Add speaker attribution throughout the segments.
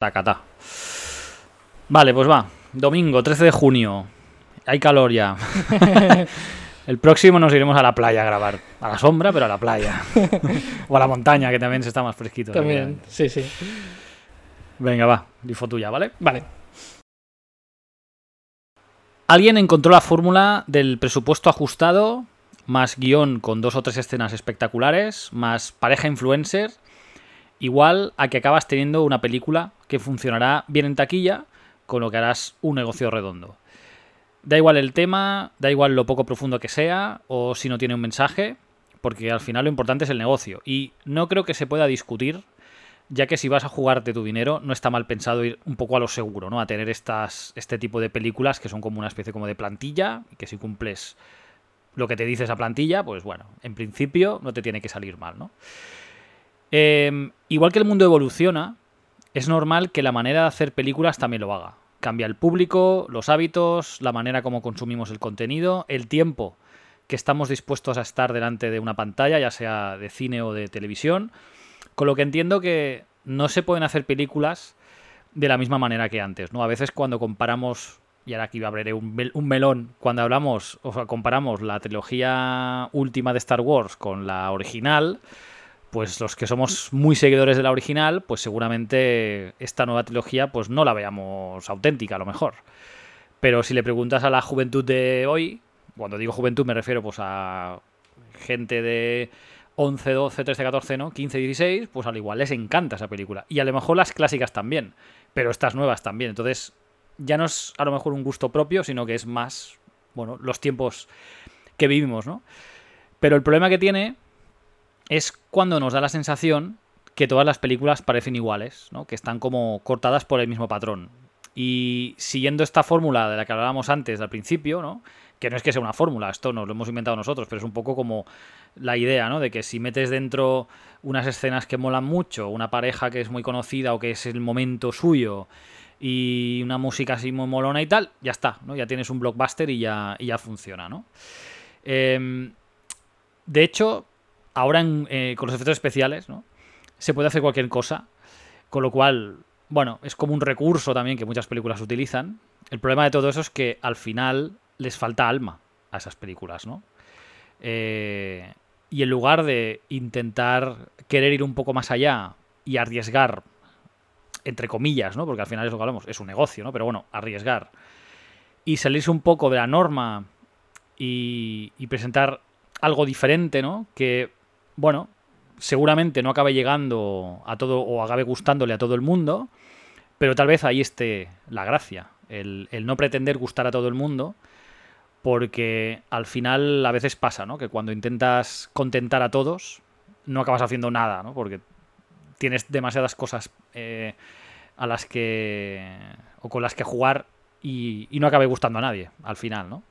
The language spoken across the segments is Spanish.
Speaker 1: Tacatá. Vale, pues va. Domingo, 13 de junio. Hay calor ya. El próximo nos iremos a la playa a grabar. A la sombra, pero a la playa. o a la montaña, que también se está más fresquito.
Speaker 2: También, sí, sí.
Speaker 1: Venga, va. Difo tuya, ¿vale?
Speaker 2: Vale.
Speaker 1: Alguien encontró la fórmula del presupuesto ajustado, más guion con dos o tres escenas espectaculares, más pareja influencer, igual a que acabas teniendo una película que funcionará bien en taquilla, con lo que harás un negocio redondo. Da igual el tema, da igual lo poco profundo que sea, o si no tiene un mensaje, porque al final lo importante es el negocio. Y no creo que se pueda discutir, ya que si vas a jugarte tu dinero, no está mal pensado ir un poco a lo seguro, ¿no? A tener estas, este tipo de películas que son como una especie como de plantilla, que si cumples lo que te dice esa plantilla, pues bueno, en principio no te tiene que salir mal, ¿no? Eh, igual que el mundo evoluciona, es normal que la manera de hacer películas también lo haga. Cambia el público, los hábitos, la manera como consumimos el contenido, el tiempo que estamos dispuestos a estar delante de una pantalla, ya sea de cine o de televisión. Con lo que entiendo que no se pueden hacer películas de la misma manera que antes, ¿no? A veces cuando comparamos, y ahora aquí abriré un, un melón, cuando hablamos, o sea, comparamos la trilogía última de Star Wars con la original, pues los que somos muy seguidores de la original, pues seguramente esta nueva trilogía pues no la veamos auténtica a lo mejor. Pero si le preguntas a la juventud de hoy, cuando digo juventud me refiero pues a gente de 11, 12, 13, 14, ¿no? 15, 16, pues al igual les encanta esa película. Y a lo mejor las clásicas también, pero estas nuevas también. Entonces, ya no es a lo mejor un gusto propio, sino que es más, bueno, los tiempos que vivimos, ¿no? Pero el problema que tiene es cuando nos da la sensación que todas las películas parecen iguales, ¿no? Que están como cortadas por el mismo patrón. Y siguiendo esta fórmula de la que hablábamos antes al principio, ¿no? Que no es que sea una fórmula, esto nos lo hemos inventado nosotros, pero es un poco como la idea, ¿no? De que si metes dentro unas escenas que molan mucho, una pareja que es muy conocida o que es el momento suyo y una música así muy molona y tal, ya está, ¿no? Ya tienes un blockbuster y ya, y ya funciona, ¿no? Em, de hecho, ahora en- eh, con los efectos especiales, ¿no? Se puede hacer cualquier cosa, con lo cual, bueno, es como un recurso también que muchas películas utilizan. El problema de todo eso es que al final les falta alma a esas películas, ¿no? Eh, y en lugar de intentar querer ir un poco más allá y arriesgar, entre comillas, ¿no? Porque al final es lo que hablamos, es un negocio, ¿no? Pero bueno, arriesgar y salirse un poco de la norma y, y presentar algo diferente, ¿no? Que, bueno, seguramente no acabe llegando a todo o acabe gustándole a todo el mundo, pero tal vez ahí esté la gracia, el, no pretender gustar a todo el mundo, porque al final a veces pasa, ¿no? Que cuando intentas contentar a todos, no acabas haciendo nada, ¿no? Porque tienes demasiadas cosas eh, a las que. o con las que jugar y, y no acabe gustando a nadie, al final, ¿no?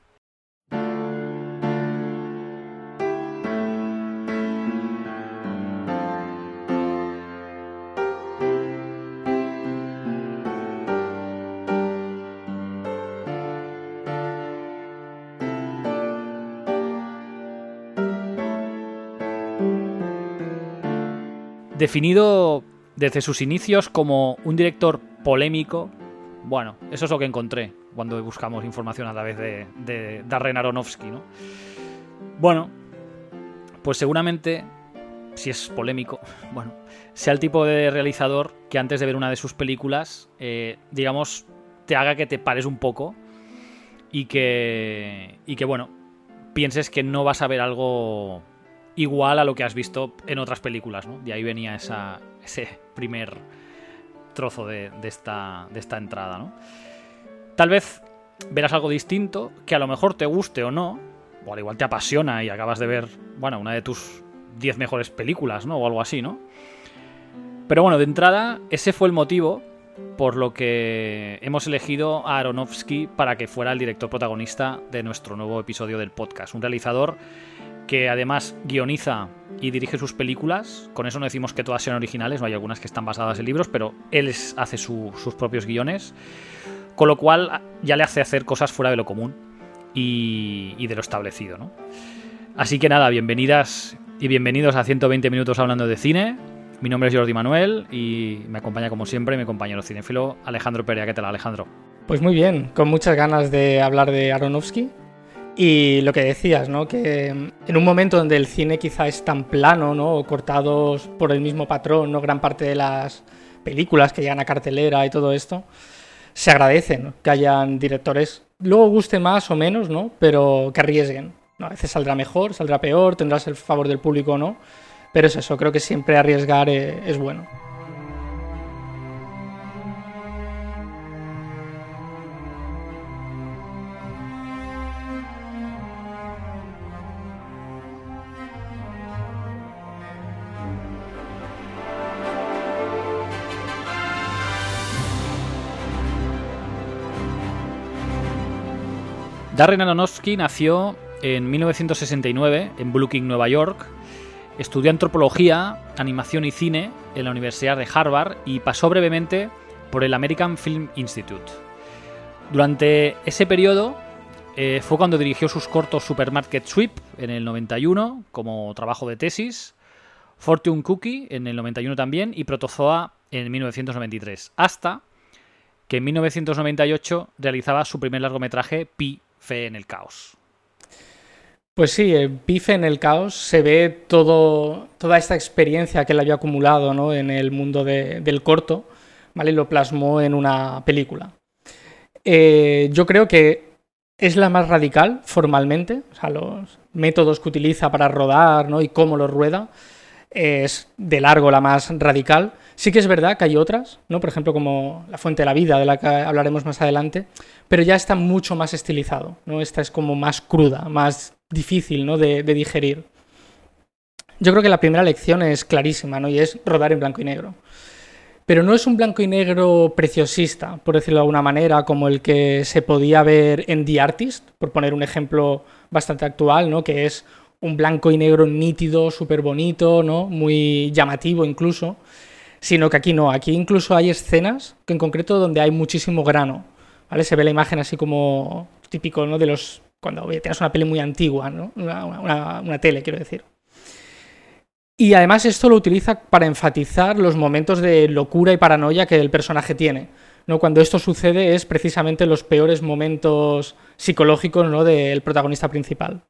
Speaker 1: Definido desde sus inicios como un director polémico. Bueno, eso es lo que encontré cuando buscamos información a través de, de Darren Aronofsky, ¿no? Bueno, pues seguramente, si es polémico, bueno, sea el tipo de realizador que antes de ver una de sus películas, eh, digamos, te haga que te pares un poco y que, y que, bueno, pienses que no vas a ver algo igual a lo que has visto en otras películas, ¿no? De ahí venía ese primer trozo de, de esta, de esta entrada, ¿no? Tal vez verás algo distinto, que a lo mejor te guste o no, o al igual te apasiona y acabas de ver, bueno, una de tus 10 mejores películas, ¿no? O algo así, ¿no? Pero bueno, de entrada, ese fue el motivo por lo que hemos elegido a Aronofsky para que fuera el director protagonista de nuestro nuevo episodio del podcast. Un realizador que además guioniza y dirige sus películas. Con eso no decimos que todas sean originales, no hay algunas que están basadas en libros, pero él hace su- sus propios guiones. Con lo cual ya le hace hacer cosas fuera de lo común y, de lo establecido. ¿no? Así que nada, bienvenidas y bienvenidos a 120 minutos hablando de cine. Mi nombre es Jordi Manuel y me acompaña como siempre mi compañero cinefilo Alejandro Perea. ¿Qué tal Alejandro?
Speaker 2: Pues muy bien, con muchas ganas de hablar de Aronofsky. Y lo que decías, ¿no? Que en un momento donde el cine quizá es tan plano, ¿no? O cortados por el mismo patrón, ¿no? Gran parte de las películas que llegan a cartelera y todo esto, se agradecen que hayan directores, luego guste más o menos, ¿no? Pero que arriesguen. ¿no? A veces saldrá mejor, saldrá peor, tendrás el favor del público o no pero es eso, creo que siempre arriesgar eh, es bueno.
Speaker 1: Darren Aronofsky nació en 1969 en Brooklyn, Nueva York, Estudió antropología, animación y cine en la Universidad de Harvard y pasó brevemente por el American Film Institute. Durante ese periodo eh, fue cuando dirigió sus cortos Supermarket Sweep en el 91 como trabajo de tesis, Fortune Cookie en el 91 también y Protozoa en 1993, hasta que en 1998 realizaba su primer largometraje Pi, Fe en el Caos.
Speaker 2: Pues sí, en Bife en el caos se ve todo, toda esta experiencia que él había acumulado en el mundo del corto, ¿vale? lo plasmó en una película. Eh, yo creo que es la más radical formalmente, o sea, los métodos que utiliza para rodar ¿no? y cómo lo rueda es de largo la más radical. Sí que es verdad que hay otras, ¿no? por ejemplo como La Fuente de la Vida, de la que hablaremos más adelante, pero ya está mucho más estilizado. ¿no? Esta es como más cruda, más difícil ¿no? de, digerir. Yo creo que la primera lección es clarísima, ¿no? Y es rodar en blanco y negro. Pero no es un blanco y negro preciosista, por decirlo de alguna manera, como el que se podía ver en The Artist, por poner un ejemplo bastante actual, ¿no? Que es un blanco y negro nítido, súper bonito, ¿no? Muy llamativo incluso. Sino que aquí no, aquí incluso hay escenas, que en concreto donde hay muchísimo grano. ¿vale? Se ve la imagen así como típico ¿no? de los cuando tienes una peli muy antigua, ¿no? una, tele, quiero decir. Y además esto lo utiliza para enfatizar los momentos de locura y paranoia que el personaje tiene. ¿no? Cuando esto sucede es precisamente los peores momentos psicológicos ¿no? del protagonista principal.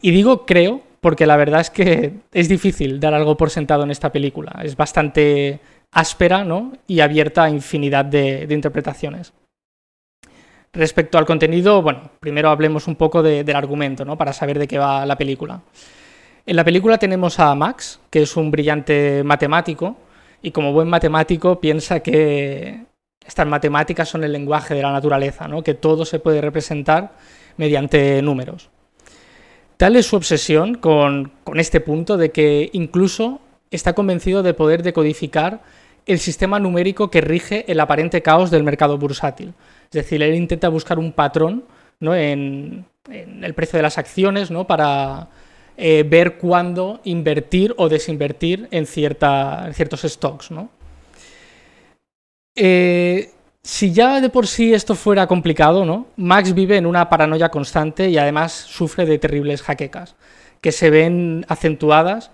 Speaker 2: Y digo creo porque la verdad es que es difícil dar algo por sentado en esta película. Es bastante áspera ¿no? y abierta a infinidad de interpretaciones. Respecto al contenido, bueno, primero hablemos un poco del argumento, ¿no? Para saber de qué va la película. En la película tenemos a Max, que es un brillante matemático, y como buen matemático piensa que estas matemáticas son el lenguaje de la naturaleza, ¿no? que todo se puede representar mediante números. Tal es su obsesión con, este punto de que incluso está convencido de poder decodificar el sistema numérico que rige el aparente caos del mercado bursátil. Es decir, él intenta buscar un patrón ¿no? en, el precio de las acciones ¿no? para eh, ver cuándo invertir o desinvertir en, ciertos stocks. ¿no? Eh, si ya de por sí esto fuera complicado, ¿no? Max vive en una paranoia constante y además sufre de terribles jaquecas, que se ven acentuadas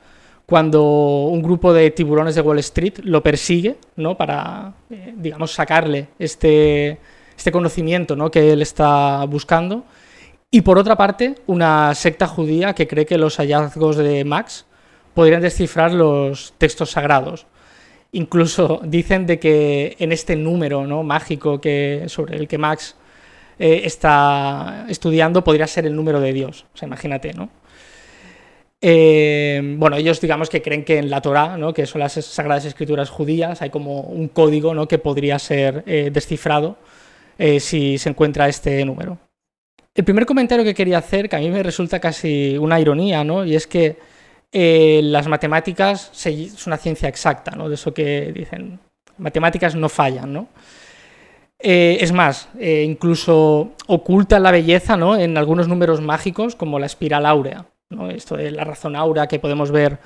Speaker 2: cuando un grupo de tiburones de Wall Street lo persigue, ¿no? Para, eh, digamos, sacarle este, este conocimiento ¿no? que él está buscando. Y por otra parte, una secta judía que cree que los hallazgos de Max podrían descifrar los textos sagrados. Incluso dicen de que en este número ¿no? mágico que, sobre el que Max eh, está estudiando podría ser el número de Dios. O sea, imagínate, ¿no? Eh, bueno, ellos digamos que creen que en la Torah, ¿no? que son las sagradas escrituras judías, hay como un código ¿no? que podría ser eh, descifrado si se encuentra este número. El primer comentario que quería hacer, que a mí me resulta casi una ironía, ¿no? y es que las matemáticas es una ciencia exacta, ¿no? de eso que dicen, matemáticas no fallan. ¿no? es más, incluso oculta la belleza ¿no? en algunos números mágicos como la espiral áurea. Esto de la razón aura que podemos ver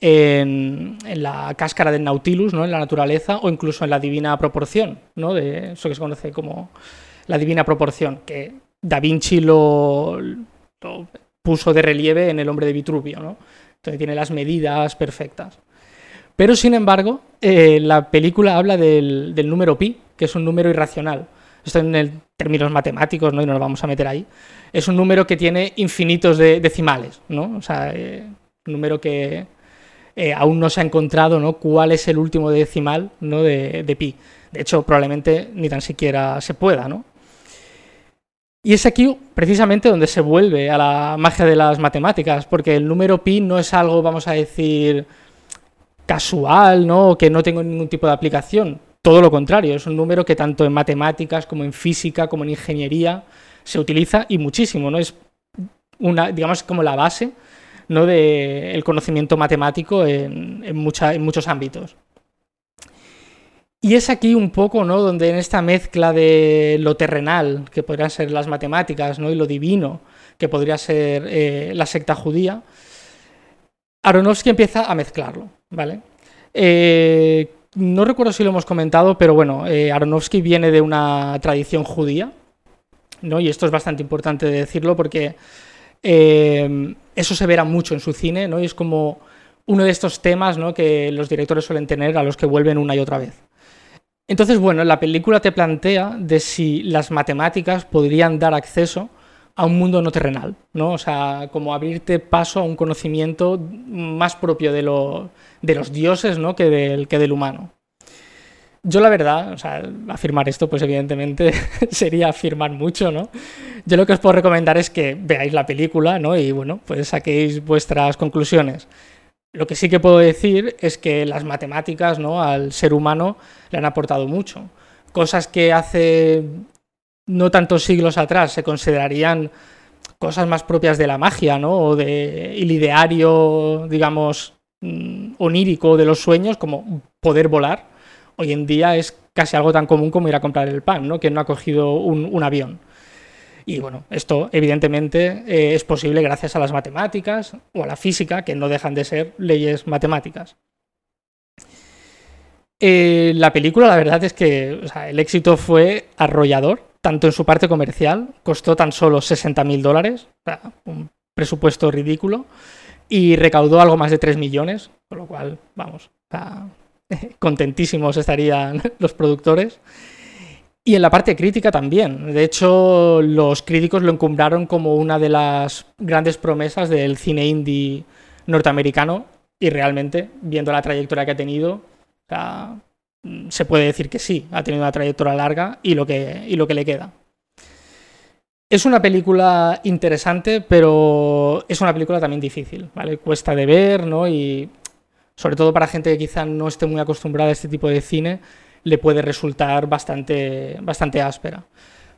Speaker 2: en, la cáscara del Nautilus, ¿no? en la naturaleza, o incluso en la divina proporción, ¿no? de eso que se conoce como la divina proporción, que Da Vinci lo, puso de relieve en el hombre de Vitruvio, ¿no? Tiene las medidas perfectas. Pero sin embargo, eh, la película habla del, número pi, que es un número irracional. Esto en términos matemáticos, ¿no? Y no nos vamos a meter ahí. Es un número que tiene infinitos de decimales, ¿no? O sea, eh, un número que eh, aún no se ha encontrado, ¿no? Cuál es el último decimal, ¿no? De pi. De hecho, probablemente ni tan siquiera se pueda, ¿no? Y es aquí precisamente donde se vuelve a la magia de las matemáticas, porque el número pi no es algo, vamos a decir, casual, ¿no? Que no tenga ningún tipo de aplicación. Todo lo contrario, es un número que tanto en matemáticas como en física, como en ingeniería, se utiliza y muchísimo, ¿no? Es una, digamos, como la base ¿no? del conocimiento matemático en, en muchos ámbitos. Y es aquí un poco, ¿no? Donde en esta mezcla de lo terrenal, que podrían ser las matemáticas, ¿no? Y lo divino, que podría ser eh, la secta judía, Aronofsky empieza a mezclarlo, ¿vale? Eh, no recuerdo si lo hemos comentado, pero bueno, eh, Aronofsky viene de una tradición judía, ¿no? Y esto es bastante importante de decirlo porque eso se verá mucho en su cine, ¿no? Y es como uno de estos temas ¿no? que los directores suelen tener a los que vuelven una y otra vez. Entonces, bueno, la película te plantea de si las matemáticas podrían dar acceso a un mundo no terrenal, ¿no? O sea, como abrirte paso a un conocimiento más propio de, los dioses, ¿no? Que del, que del humano. Yo la verdad, o sea, afirmar esto, pues evidentemente sería afirmar mucho, ¿no? Yo lo que os puedo recomendar es que veáis la película, ¿no? Y bueno, pues saquéis vuestras conclusiones. Lo que sí que puedo decir es que las matemáticas ¿no? al ser humano le han aportado mucho. Cosas que hace no tantos siglos atrás se considerarían cosas más propias de la magia, ¿no? O del ideario, digamos, mm, onírico de los sueños, como poder volar. Hoy en día es casi algo tan común como ir a comprar el pan, ¿no? Que no ha cogido un avión. Y bueno, esto evidentemente eh, es posible gracias a las matemáticas o a la física, que no dejan de ser leyes matemáticas. Eh, la película, la verdad es que el éxito fue arrollador, tanto en su parte comercial, costó tan solo 60 mil dólares, un presupuesto ridículo, y recaudó algo más de 3 millones, con lo cual, vamos, contentísimos estarían los productores. Y en la parte crítica también. De hecho, los críticos lo encumbraron como una de las grandes promesas del cine indie norteamericano y realmente, viendo la trayectoria que ha tenido, se puede decir que sí, ha tenido una trayectoria larga y lo que, y lo que le queda. Es una película interesante, pero es una película también difícil, ¿vale? Cuesta de ver, ¿no? Y sobre todo para gente que quizá no esté muy acostumbrada a este tipo de cine, le puede resultar bastante, bastante áspera.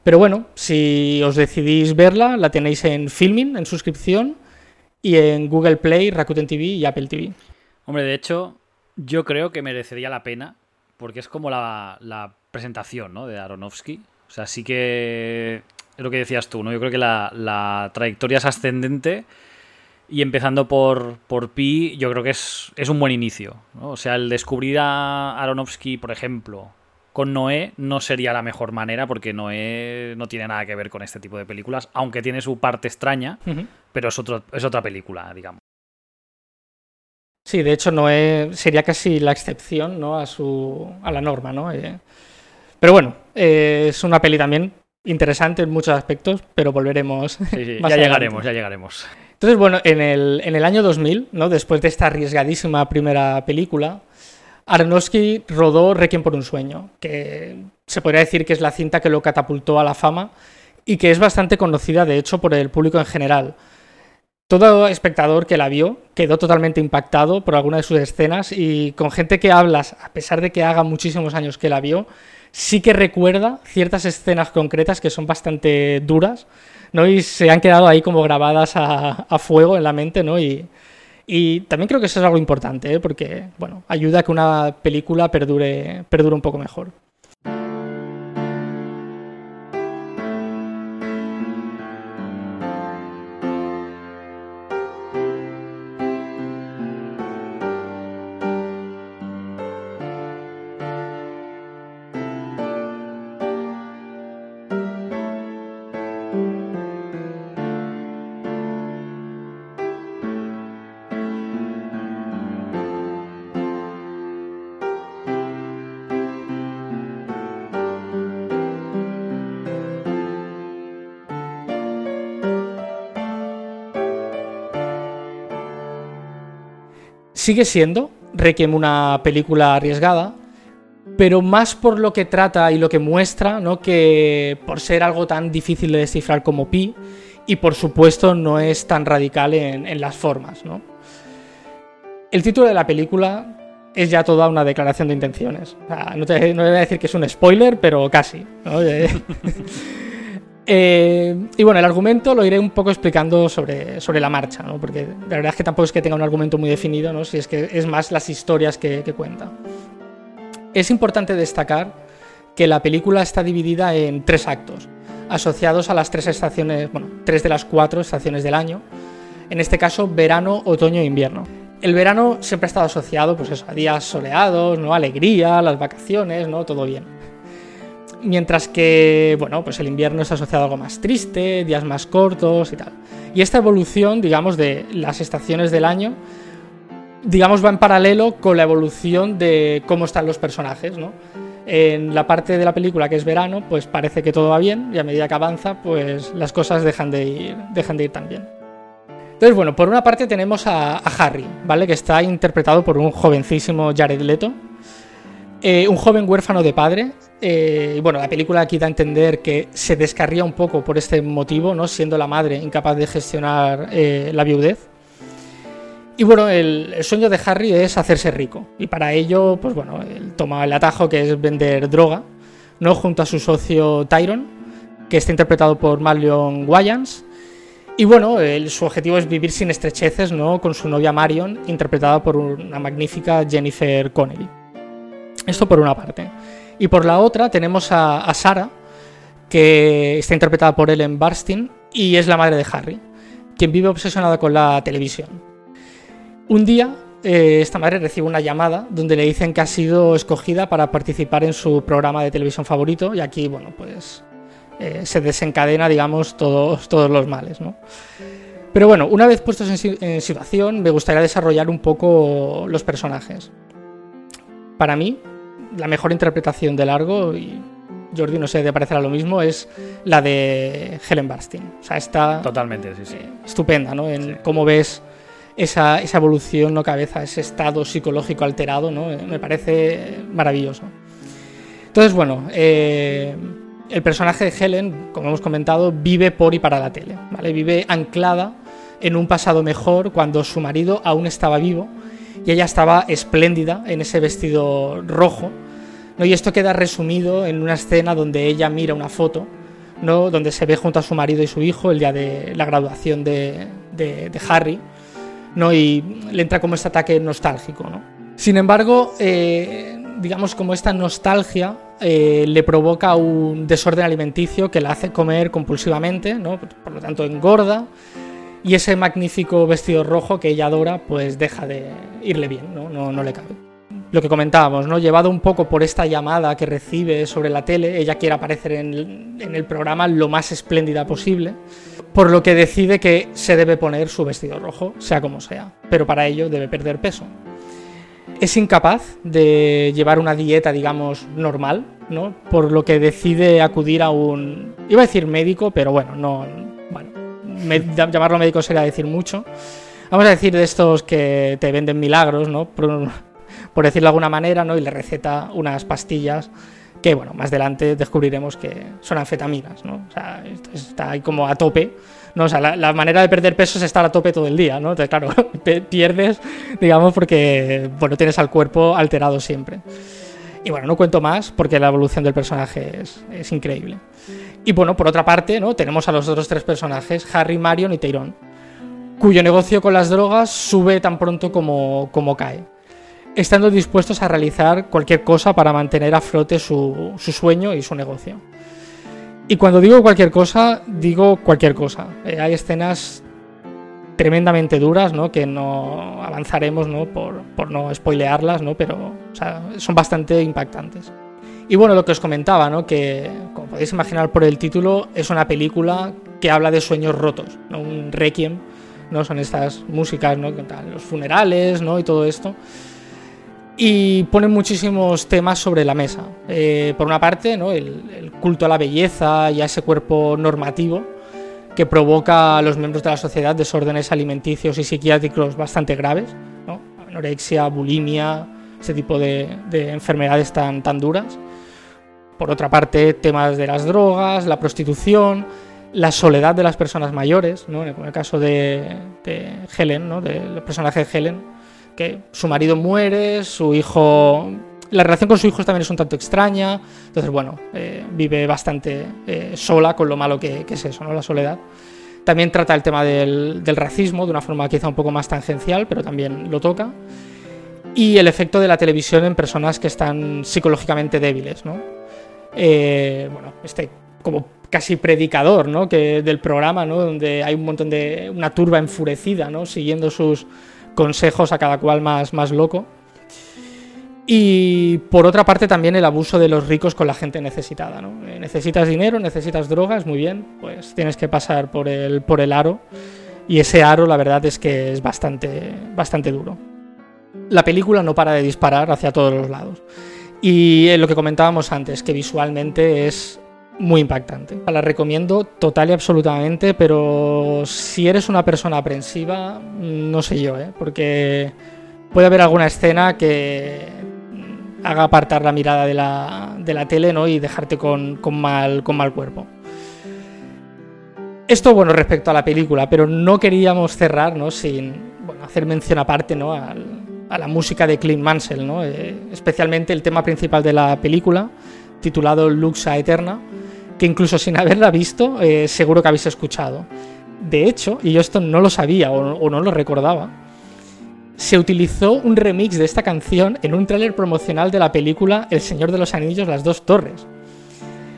Speaker 2: Pero bueno, si os decidís verla, la tenéis en Filming, en suscripción, y en Google Play, Rakuten TV y Apple TV.
Speaker 1: Hombre, de hecho, yo creo que merecería la pena, porque es como la, presentación ¿no? de Aronofsky. O sea, sí que es lo que decías tú, ¿no? Yo creo que la, la trayectoria es ascendente y empezando por, por Pi, yo creo que es, un buen inicio. O sea, el descubrir a Aronofsky, por ejemplo, con Noé no sería la mejor manera porque Noé no tiene nada que ver con este tipo de películas, aunque tiene su parte extraña, pero es, otro, es otra película, digamos.
Speaker 2: Sí, de hecho Noé sería casi la excepción ¿no? a, su, a la norma. ¿no? Eh, pero bueno, eh, es una peli también interesante en muchos aspectos, pero volveremos.
Speaker 1: ya llegaremos, ya llegaremos.
Speaker 2: Entonces, bueno, en el, en el año 2000, ¿no? después de esta arriesgadísima primera película, Aronofsky rodó Requiem por un sueño, que se podría decir que es la cinta que lo catapultó a la fama y que es bastante conocida, de hecho, por el público en general. Todo espectador que la vio quedó totalmente impactado por alguna de sus escenas y con gente que hablas, a pesar de que haga muchísimos años que la vio, sí que recuerda ciertas escenas concretas que son bastante duras ¿no? Y se han quedado ahí como grabadas a, fuego en la mente, ¿no? Y, y también creo que eso es algo importante, ¿eh? porque, bueno, ayuda a que una película perdure, perdure un poco mejor. Sigue siendo Requiem una película arriesgada, pero más por lo que trata y lo que muestra, ¿no? que por ser algo tan difícil de descifrar como Pi, y por supuesto no es tan radical en, las formas. ¿no? El título de la película es ya toda una declaración de intenciones. no, te, voy a decir que es un spoiler, pero casi. Eh, y bueno, el argumento lo iré un poco explicando sobre, sobre la marcha, ¿no? porque la verdad es que tampoco es que tenga un argumento muy definido, ¿no? si es que es más las historias que, que cuenta. Es importante destacar que la película está dividida en tres actos, asociados a las tres estaciones, bueno, tres de las cuatro estaciones del año, en este caso verano, otoño e invierno. El verano siempre ha estado asociado pues a días soleados, ¿no? alegría, las vacaciones, ¿no? todo bien mientras que, bueno, pues el invierno es asociado a algo más triste, días más cortos y tal. Y esta evolución, digamos, de las estaciones del año, digamos, va en paralelo con la evolución de cómo están los personajes, ¿no? En la parte de la película que es verano, pues parece que todo va bien y a medida que avanza, pues las cosas dejan de ir, dejan de ir tan bien. Entonces, bueno, por una parte tenemos a, a Harry, ¿vale? Que está interpretado por un jovencísimo Jared Leto, eh, un joven huérfano de padre. Eh, bueno, la película aquí da a entender que se descarría un poco por este motivo, ¿no? siendo la madre incapaz de gestionar eh, la viudez. Y bueno, el, sueño de Harry es hacerse rico. Y para ello, pues bueno, él toma el atajo que es vender droga, ¿no? Junto a su socio Tyron, que está interpretado por Marlon Wayans. Y bueno, su objetivo es vivir sin estrecheces, ¿no? Con su novia Marion, interpretada por una magnífica Jennifer Connelly. Esto por una parte. Y por la otra tenemos a, Sara, que está interpretada por Ellen Barstein y es la madre de Harry, quien vive obsesionada con la televisión. Un día, eh, esta madre recibe una llamada donde le dicen que ha sido escogida para participar en su programa de televisión favorito y aquí, bueno, pues eh, se desencadena, digamos, todos, todos los males, ¿no? Pero bueno, una vez puestos en situación, me gustaría desarrollar un poco los personajes. Para mí, la mejor interpretación de largo, y Jordi no sé, te parecerá lo mismo, es la de Helen Barstein. O sea, está.
Speaker 1: Totalmente, sí, sí.
Speaker 2: Eh, estupenda, ¿no? En cómo ves esa, evolución, ¿no? Cabeza, ese estado psicológico alterado, ¿no? Eh, me parece maravilloso. Entonces, bueno, eh, el personaje de Helen, como hemos comentado, vive por y para la tele, ¿vale? Vive anclada en un pasado mejor cuando su marido aún estaba vivo y ella estaba espléndida en ese vestido rojo. ¿no? Y esto queda resumido en una escena donde ella mira una foto, ¿no? donde se ve junto a su marido y su hijo el día de la graduación de, de, Harry, ¿no? y le entra como este ataque nostálgico. ¿no? Sin embargo, eh, digamos como esta nostalgia eh, le provoca un desorden alimenticio que la hace comer compulsivamente, ¿no? por lo tanto engorda y ese magnífico vestido rojo que ella adora, pues deja de irle bien, ¿no? No, le cabe. Lo que comentábamos, ¿no? Llevado un poco por esta llamada que recibe sobre la tele, ella quiere aparecer en el, programa lo más espléndida posible, por lo que decide que se debe poner su vestido rojo, sea como sea, pero para ello debe perder peso. Es incapaz de llevar una dieta, digamos, normal, ¿no? Por lo que decide acudir a un, iba a decir médico, pero bueno, no, llamarlo médico sería decir mucho. Vamos a decir de estos que te venden milagros, ¿no? Por, decirlo de alguna manera, ¿no? Y le receta unas pastillas que, bueno, más adelante descubriremos que son anfetaminas, ¿no? O sea, está ahí como a tope, ¿no? O sea, la, manera de perder peso es estar a tope todo el día, ¿no? Entonces, claro, pierdes, digamos, porque, bueno, tienes al cuerpo alterado siempre. Y bueno, no cuento más porque la evolución del personaje es, es increíble. Y bueno, por otra parte, ¿no? tenemos a los otros tres personajes, Harry, Marion y Tyrone, cuyo negocio con las drogas sube tan pronto como, como cae, estando dispuestos a realizar cualquier cosa para mantener a flote su, su sueño y su negocio. Y cuando digo cualquier cosa, digo cualquier cosa. Eh, hay escenas tremendamente duras, ¿no? Que no avanzaremos, ¿no? Por, por no spoilearlas, ¿no? Pero son bastante impactantes. Y bueno, lo que os comentaba, ¿no? que como podéis imaginar por el título, es una película que habla de sueños rotos, ¿no? un requiem, ¿no? son estas músicas, ¿no? los funerales ¿no? y todo esto. Y pone muchísimos temas sobre la mesa. Eh, por una parte, ¿no? el, culto a la belleza y a ese cuerpo normativo que provoca a los miembros de la sociedad desórdenes alimenticios y psiquiátricos bastante graves. ¿no? anorexia, bulimia, ese tipo de, enfermedades tan, tan duras. Por otra parte, temas de las drogas, la prostitución, la soledad de las personas mayores, ¿no? en el caso de, Helen, ¿no? del personaje de Helen, que su marido muere, su hijo... La relación con su hijo también es un tanto extraña, entonces bueno, eh, vive bastante eh, sola con lo malo que, es eso, ¿no? la soledad. También trata el tema del, del, racismo de una forma quizá un poco más tangencial, pero también lo toca. Y el efecto de la televisión en personas que están psicológicamente débiles, ¿no? Eh, bueno, este como casi predicador ¿no? que, del programa, ¿no? donde hay un montón de. una turba enfurecida, ¿no? siguiendo sus consejos a cada cual más, más loco. Y por otra parte también el abuso de los ricos con la gente necesitada. ¿no? Eh, necesitas dinero, necesitas drogas, muy bien, pues tienes que pasar por el, por el aro. Y ese aro la verdad es que es bastante, bastante duro. La película no para de disparar hacia todos los lados. Y lo que comentábamos antes, que visualmente es muy impactante. La recomiendo total y absolutamente, pero si eres una persona aprensiva, no sé yo, ¿eh? porque puede haber alguna escena que haga apartar la mirada de la, de la tele ¿no? y dejarte con, con, mal, con mal cuerpo. Esto, bueno, respecto a la película, pero no queríamos cerrar ¿no? sin hacer mención aparte ¿no? Al, a la música de Clint Mansell, ¿no? Eh, especialmente el tema principal de la película, titulado Luxa Eterna, que incluso sin haberla visto, eh, seguro que habéis escuchado. De hecho, y yo esto no lo sabía o, no lo recordaba, se utilizó un remix de esta canción en un tráiler promocional de la película El Señor de los Anillos, Las Dos Torres.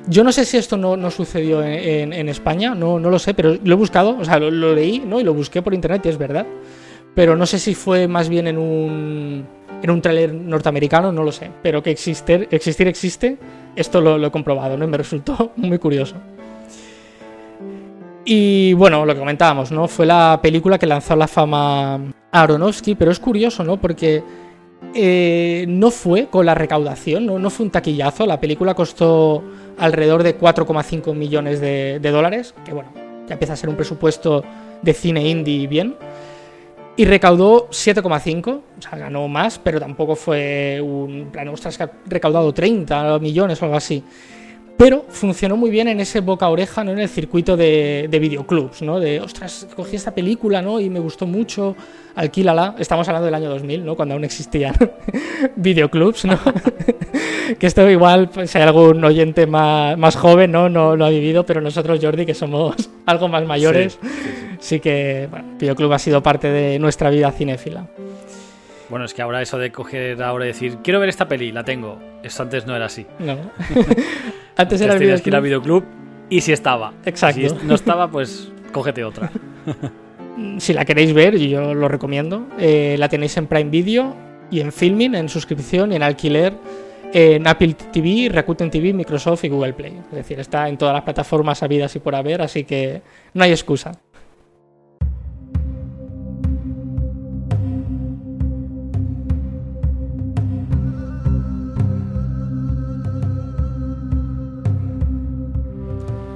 Speaker 2: Yo no sé si esto no, sucedió en, España, no, no lo sé, pero lo he buscado, o sea, lo, lo leí ¿no? y lo busqué por internet y es verdad pero no sé si fue más bien en un, en un tráiler norteamericano, no lo sé, pero que existir, existir existe, esto lo, he comprobado, ¿no? me resultó muy curioso. Y bueno, lo que comentábamos, ¿no? Fue la película que lanzó la fama a Aronofsky, pero es curioso, ¿no? Porque eh, no fue con la recaudación, ¿no? no fue un taquillazo, la película costó alrededor de 4,5 millones de dólares, que bueno, ya empieza a ser un presupuesto de cine indie bien. Y recaudó 7,5, o sea, ganó más, pero tampoco fue un plan, ostras, que ha recaudado 30 millones o algo así. Pero funcionó muy bien en ese boca-oreja, ¿no? En el circuito de, de videoclubs, ¿no? De, ostras, cogí esta película, ¿no? Y me gustó mucho, alquílala. Estamos hablando del año 2000, ¿no? Cuando aún existían videoclubs, ¿no? que esto igual, pues, si hay algún oyente más, más joven, ¿no? ¿no? lo ha vivido, pero nosotros, Jordi, que somos algo más mayores, que, bueno, videoclub ha sido parte de nuestra vida cinéfila.
Speaker 1: Bueno, es que ahora eso de coger ahora y decir, quiero ver esta peli, la tengo. Eso antes no era así.
Speaker 2: No. antes era el
Speaker 1: videoclub. que ir al videoclub y si estaba.
Speaker 2: Exacto.
Speaker 1: Si no estaba, pues cógete otra.
Speaker 2: si la queréis ver, yo lo recomiendo. Eh, la tenéis en Prime Video y en Filming, en suscripción y en alquiler en Apple TV, Rakuten TV, Microsoft y Google Play. Es decir, está en todas las plataformas habidas y por haber, así que no hay excusa.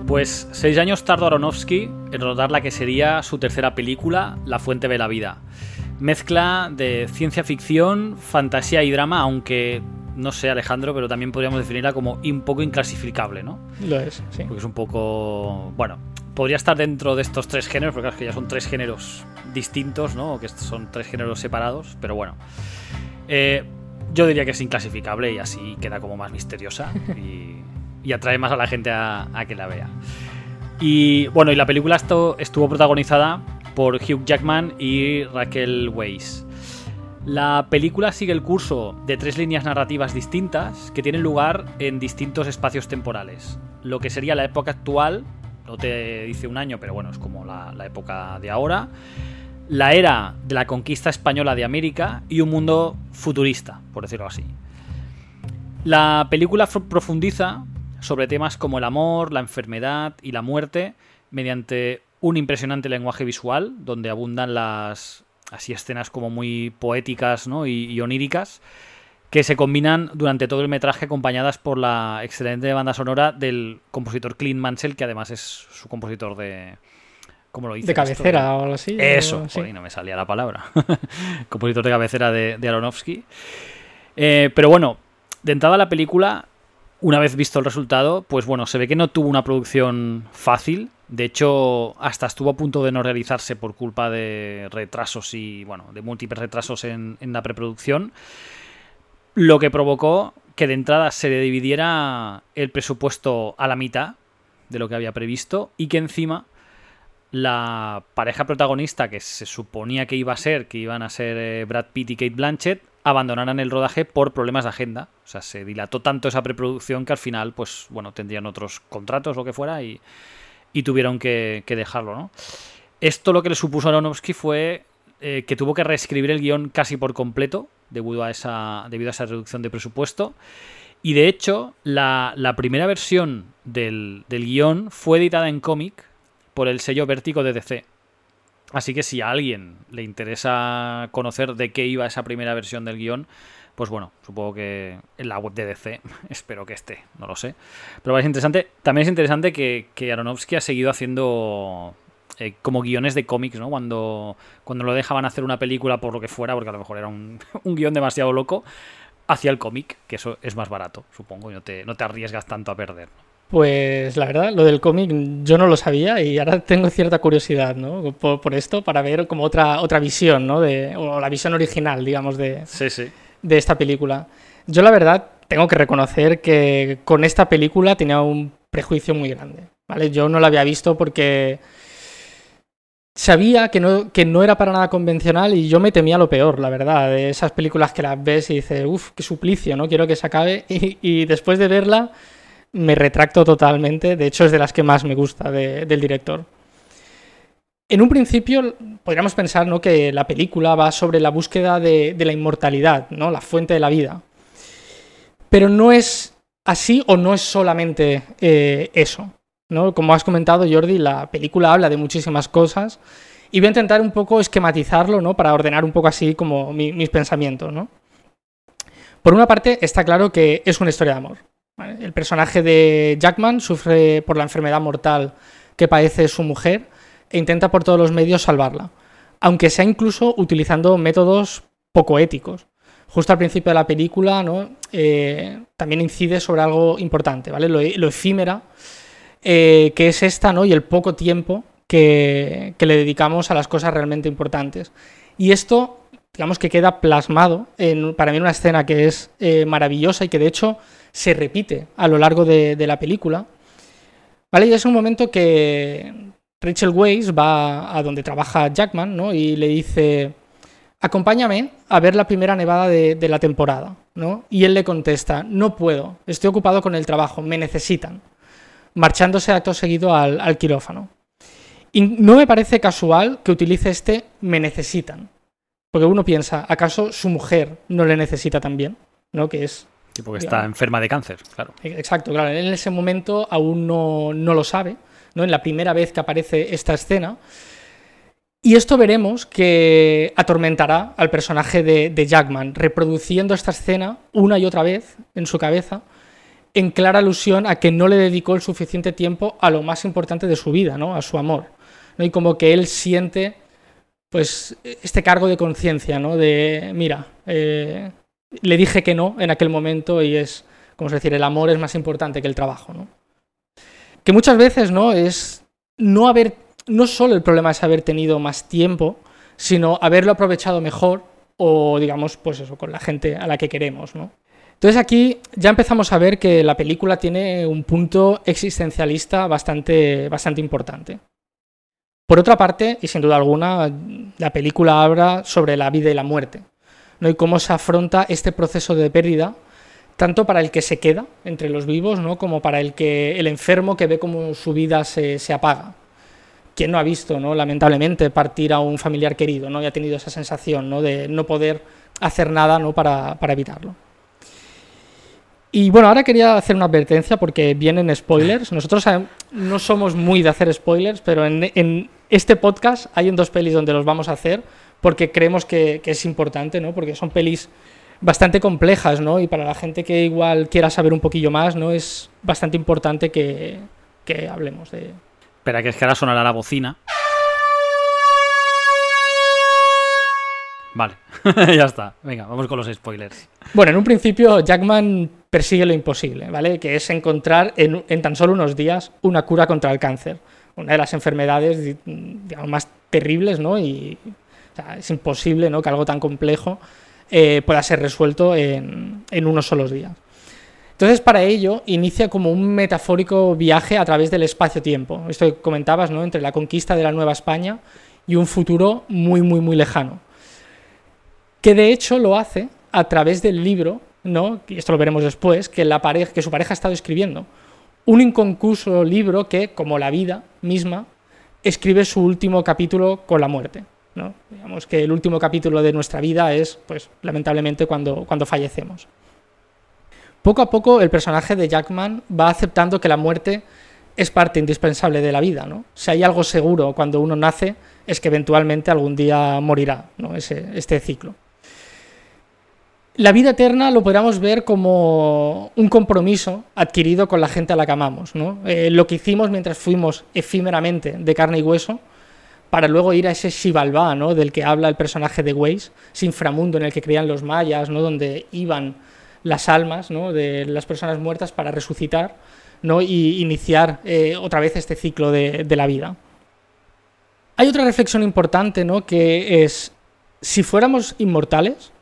Speaker 1: Pues seis años tardó Aronofsky en rodar la que sería su tercera película, La Fuente de la Vida. Mezcla de ciencia ficción, fantasía y drama, aunque no sé Alejandro, pero también podríamos definirla como un poco inclasificable, ¿no?
Speaker 2: Lo es, sí.
Speaker 1: Porque es un poco... Bueno, podría estar dentro de estos tres géneros, porque claro, que ya son tres géneros distintos, ¿no? O que son tres géneros separados, pero bueno. Eh, yo diría que es inclasificable y así queda como más misteriosa y y atrae más a la gente a, que la vea. Y bueno, y la película esto, estuvo protagonizada por Hugh Jackman y Raquel Weisz. La película sigue el curso de tres líneas narrativas distintas que tienen lugar en distintos espacios temporales. Lo que sería la época actual, no te dice un año, pero bueno, es como la, la época de ahora. La era de la conquista española de América y un mundo futurista, por decirlo así. La película profundiza sobre temas como el amor, la enfermedad y la muerte mediante un impresionante lenguaje visual donde abundan las así escenas como muy poéticas y, oníricas que se combinan durante todo el metraje acompañadas por la excelente banda sonora del compositor Clint Mansell que además es su compositor de, ¿Cómo lo hice?
Speaker 2: De cabecera o algo así.
Speaker 1: Eso, no me salía la palabra. Compositor de cabecera de, Aronofsky. Eh, pero bueno, de entrada la película, una vez visto el resultado, pues bueno, se ve que no tuvo una producción fácil. De hecho, hasta estuvo a punto de no realizarse por culpa de retrasos y, bueno, de múltiples retrasos en, la preproducción. Lo que provocó que de entrada se le dividiera el presupuesto a la mitad de lo que había previsto y que encima la pareja protagonista que se suponía que iba a ser, que iban a ser eh, Brad Pitt y Kate Blanchett, abandonaran el rodaje por problemas de agenda. O sea, se dilató tanto esa preproducción que al final, pues bueno, tendrían otros contratos, lo que fuera, y, tuvieron que, dejarlo, ¿no? Esto lo que le supuso a Aronofsky fue eh, que tuvo que reescribir el guion casi por completo debido a esa, debido a esa reducción de presupuesto. Y de hecho, la, primera versión del, del guion fue editada en cómic por el sello Vértigo de DC. Así que si a alguien le interesa conocer de qué iba esa primera versión del guion, pues bueno, supongo que en la web de DC, espero que esté, no lo sé. Pero es interesante, también es interesante que, que Aronofsky ha seguido haciendo eh, como guiones de cómics, ¿no? Cuando, cuando lo dejaban hacer una película por lo que fuera, porque a lo mejor era un, un guion demasiado loco, hacia el cómic, que eso es más barato, supongo, y no te, no te arriesgas tanto a perder.
Speaker 2: Pues la verdad, lo del cómic yo no lo sabía y ahora tengo cierta curiosidad, ¿no? Por, esto, para ver como otra, otra visión, ¿no? De, o la visión original, digamos, de, de esta película. Yo la verdad tengo que reconocer que con esta película tenía un prejuicio muy grande, ¿vale? Yo no la había visto porque sabía que no, que no era para nada convencional y yo me temía lo peor, la verdad, de esas películas que las ves y dices, uff, qué suplicio, ¿no? Quiero que se acabe y después de verla me retracto totalmente, de hecho es de las que más me gusta del director. En un principio podríamos pensar ¿no? que la película va sobre la búsqueda de, la inmortalidad, ¿no? la fuente de la vida. Pero no es así o no es solamente eh, eso. ¿no? Como has comentado, Jordi, la película habla de muchísimas cosas y voy a intentar un poco esquematizarlo ¿no? para ordenar un poco así como mis pensamientos. ¿no? Por una parte, está claro que es una historia de amor. El personaje de Jackman sufre por la enfermedad mortal que padece su mujer e intenta por todos los medios salvarla, aunque sea incluso utilizando métodos poco éticos. Justo al principio de la película ¿no? Eh, también incide sobre algo importante, ¿vale? lo, efímera eh, que es esta ¿no? y el poco tiempo que, le dedicamos a las cosas realmente importantes. Y esto, digamos que queda plasmado en, para mí en una escena que es eh, maravillosa y que de hecho se repite a lo largo de, la película. ¿Vale? Y es un momento que Rachel Weisz va a donde trabaja Jackman ¿no? y le dice, acompáñame a ver la primera nevada de, la temporada. ¿no? Y él le contesta, no puedo, estoy ocupado con el trabajo, me necesitan, marchándose acto seguido al, al quirófano. Y no me parece casual que utilice este me necesitan. Porque uno piensa, ¿acaso su mujer no le necesita también? ¿No? Que es
Speaker 1: porque está enferma de cáncer, claro.
Speaker 2: Exacto, claro. En ese momento aún no, lo sabe, ¿no? En la primera vez que aparece esta escena. Y esto veremos que atormentará al personaje de, Jackman, reproduciendo esta escena una y otra vez en su cabeza, en clara alusión a que no le dedicó el suficiente tiempo a lo más importante de su vida, ¿no? a su amor. ¿no? Y como que él siente pues este cargo de conciencia, ¿no? De, mira, eh, le dije que no en aquel momento y es, como decir, el amor es más importante que el trabajo, ¿no? Que muchas veces, ¿no? Es no haber, no solo el problema es haber tenido más tiempo, sino haberlo aprovechado mejor o, digamos, pues eso, con la gente a la que queremos, ¿no? Entonces aquí ya empezamos a ver que la película tiene un punto existencialista bastante, bastante importante. Por otra parte, y sin duda alguna, la película habla sobre la vida y la muerte y cómo se afronta este proceso de pérdida, tanto para el que se queda entre los vivos, ¿no? como para el, que, el enfermo que ve cómo su vida se, apaga. ¿Quién no ha visto, ¿no? lamentablemente, partir a un familiar querido ¿no? y ha tenido esa sensación ¿no? de no poder hacer nada ¿no? para, evitarlo? Y bueno, ahora quería hacer una advertencia porque vienen spoilers. Nosotros no somos muy de hacer spoilers, pero en, en, este podcast hay en dos pelis donde los vamos a hacer porque creemos que, es importante, ¿no? Porque son pelis bastante complejas, ¿no? Y para la gente que igual quiera saber un poquillo más, ¿no? Es bastante importante que, hablemos de...
Speaker 1: Espera, que es que ahora sonará la bocina. Vale, ya está. Venga, vamos con los spoilers.
Speaker 2: Bueno, en un principio Jackman persigue lo imposible, ¿vale? Que es encontrar en, en, tan solo unos días una cura contra el cáncer, una de las enfermedades digamos, más terribles, ¿no? Y es imposible ¿no? que algo tan complejo eh, pueda ser resuelto en, unos solos días. Entonces, para ello, inicia como un metafórico viaje a través del espacio-tiempo. Esto que comentabas, ¿no? Entre la conquista de la Nueva España y un futuro muy, muy, muy lejano que de hecho lo hace a través del libro, ¿no? y esto lo veremos después, que, la pareja, que su pareja ha estado escribiendo. Un inconcluso libro que, como la vida misma, escribe su último capítulo con la muerte. ¿No? Digamos que el último capítulo de nuestra vida es, pues, lamentablemente, cuando, cuando fallecemos. Poco a poco el personaje de Jackman va aceptando que la muerte es parte indispensable de la vida. ¿no? Si hay algo seguro cuando uno nace, es que eventualmente algún día morirá ¿no? Ese, este ciclo. La vida eterna lo podríamos ver como un compromiso adquirido con la gente a la que amamos, ¿no? Eh, lo que hicimos mientras fuimos efímeramente de carne y hueso, para luego ir a ese Xibalbá, ¿no? del que habla el personaje de Weiss, ese inframundo en el que creían los mayas, ¿no? donde iban las almas ¿no? de las personas muertas para resucitar ¿no? y iniciar eh, otra vez este ciclo de, la vida. Hay otra reflexión importante, ¿no? que es, si fuéramos inmortales,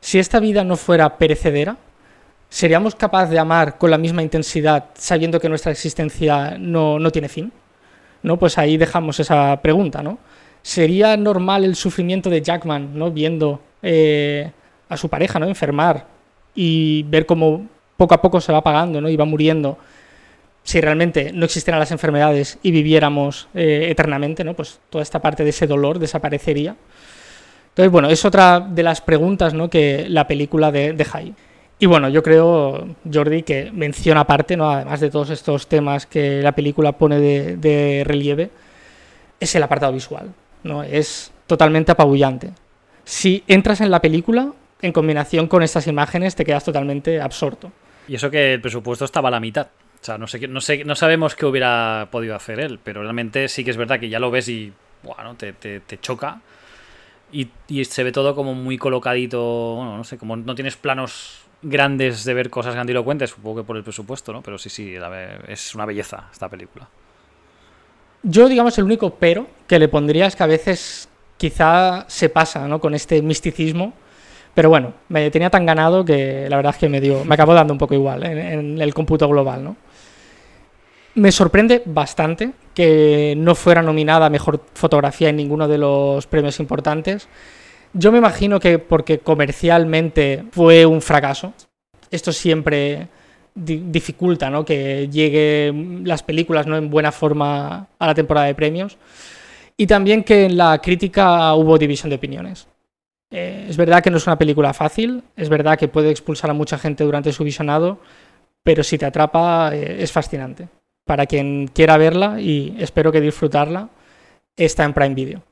Speaker 2: si esta vida no fuera perecedera, ¿seríamos capaces de amar con la misma intensidad sabiendo que nuestra existencia no, tiene fin? ¿No? Pues ahí dejamos esa pregunta, ¿no? ¿Sería normal el sufrimiento de Jackman, ¿no? Viendo eh, a su pareja, ¿no? Enfermar y ver cómo poco a poco se va apagando, ¿no? Y va muriendo. Si realmente no existieran las enfermedades y viviéramos eh, eternamente, ¿no? Pues toda esta parte de ese dolor desaparecería. Entonces, bueno, es otra de las preguntas ¿no? que la película de, deja ahí. Y bueno, yo creo, Jordi, que menciona aparte, ¿no? además de todos estos temas que la película pone de, relieve, es el apartado visual. ¿no? Es totalmente apabullante. Si entras en la película, en combinación con estas imágenes, te quedas totalmente absorto.
Speaker 1: Y eso que el presupuesto estaba a la mitad. O sea, no, sé, no, sé, no sabemos qué hubiera podido hacer él, pero realmente sí que es verdad que ya lo ves y bueno, te, te, choca y, se ve todo como muy colocadito, bueno, no sé, como no tienes planos grandes de ver cosas grandilocuentes, supongo que por el presupuesto, ¿no? Pero sí, sí, es una belleza esta película.
Speaker 2: Yo, digamos, el único pero que le pondría es que a veces quizá se pasa, ¿no? Con este misticismo. Pero bueno, me tenía tan ganado que la verdad es que me dio, me acabó dando un poco igual en, en el cómputo global, ¿no? Me sorprende bastante que no fuera nominada a mejor fotografía en ninguno de los premios importantes. Yo me imagino que porque comercialmente fue un fracaso. Esto siempre dificulta ¿no? que lleguen las películas ¿no? en buena forma a la temporada de premios. Y también que en la crítica hubo división de opiniones. Eh, es verdad que no es una película fácil, es verdad que puede expulsar a mucha gente durante su visionado, pero si te atrapa eh, es fascinante para quien quiera verla y espero que disfrutarla, está en Prime Video.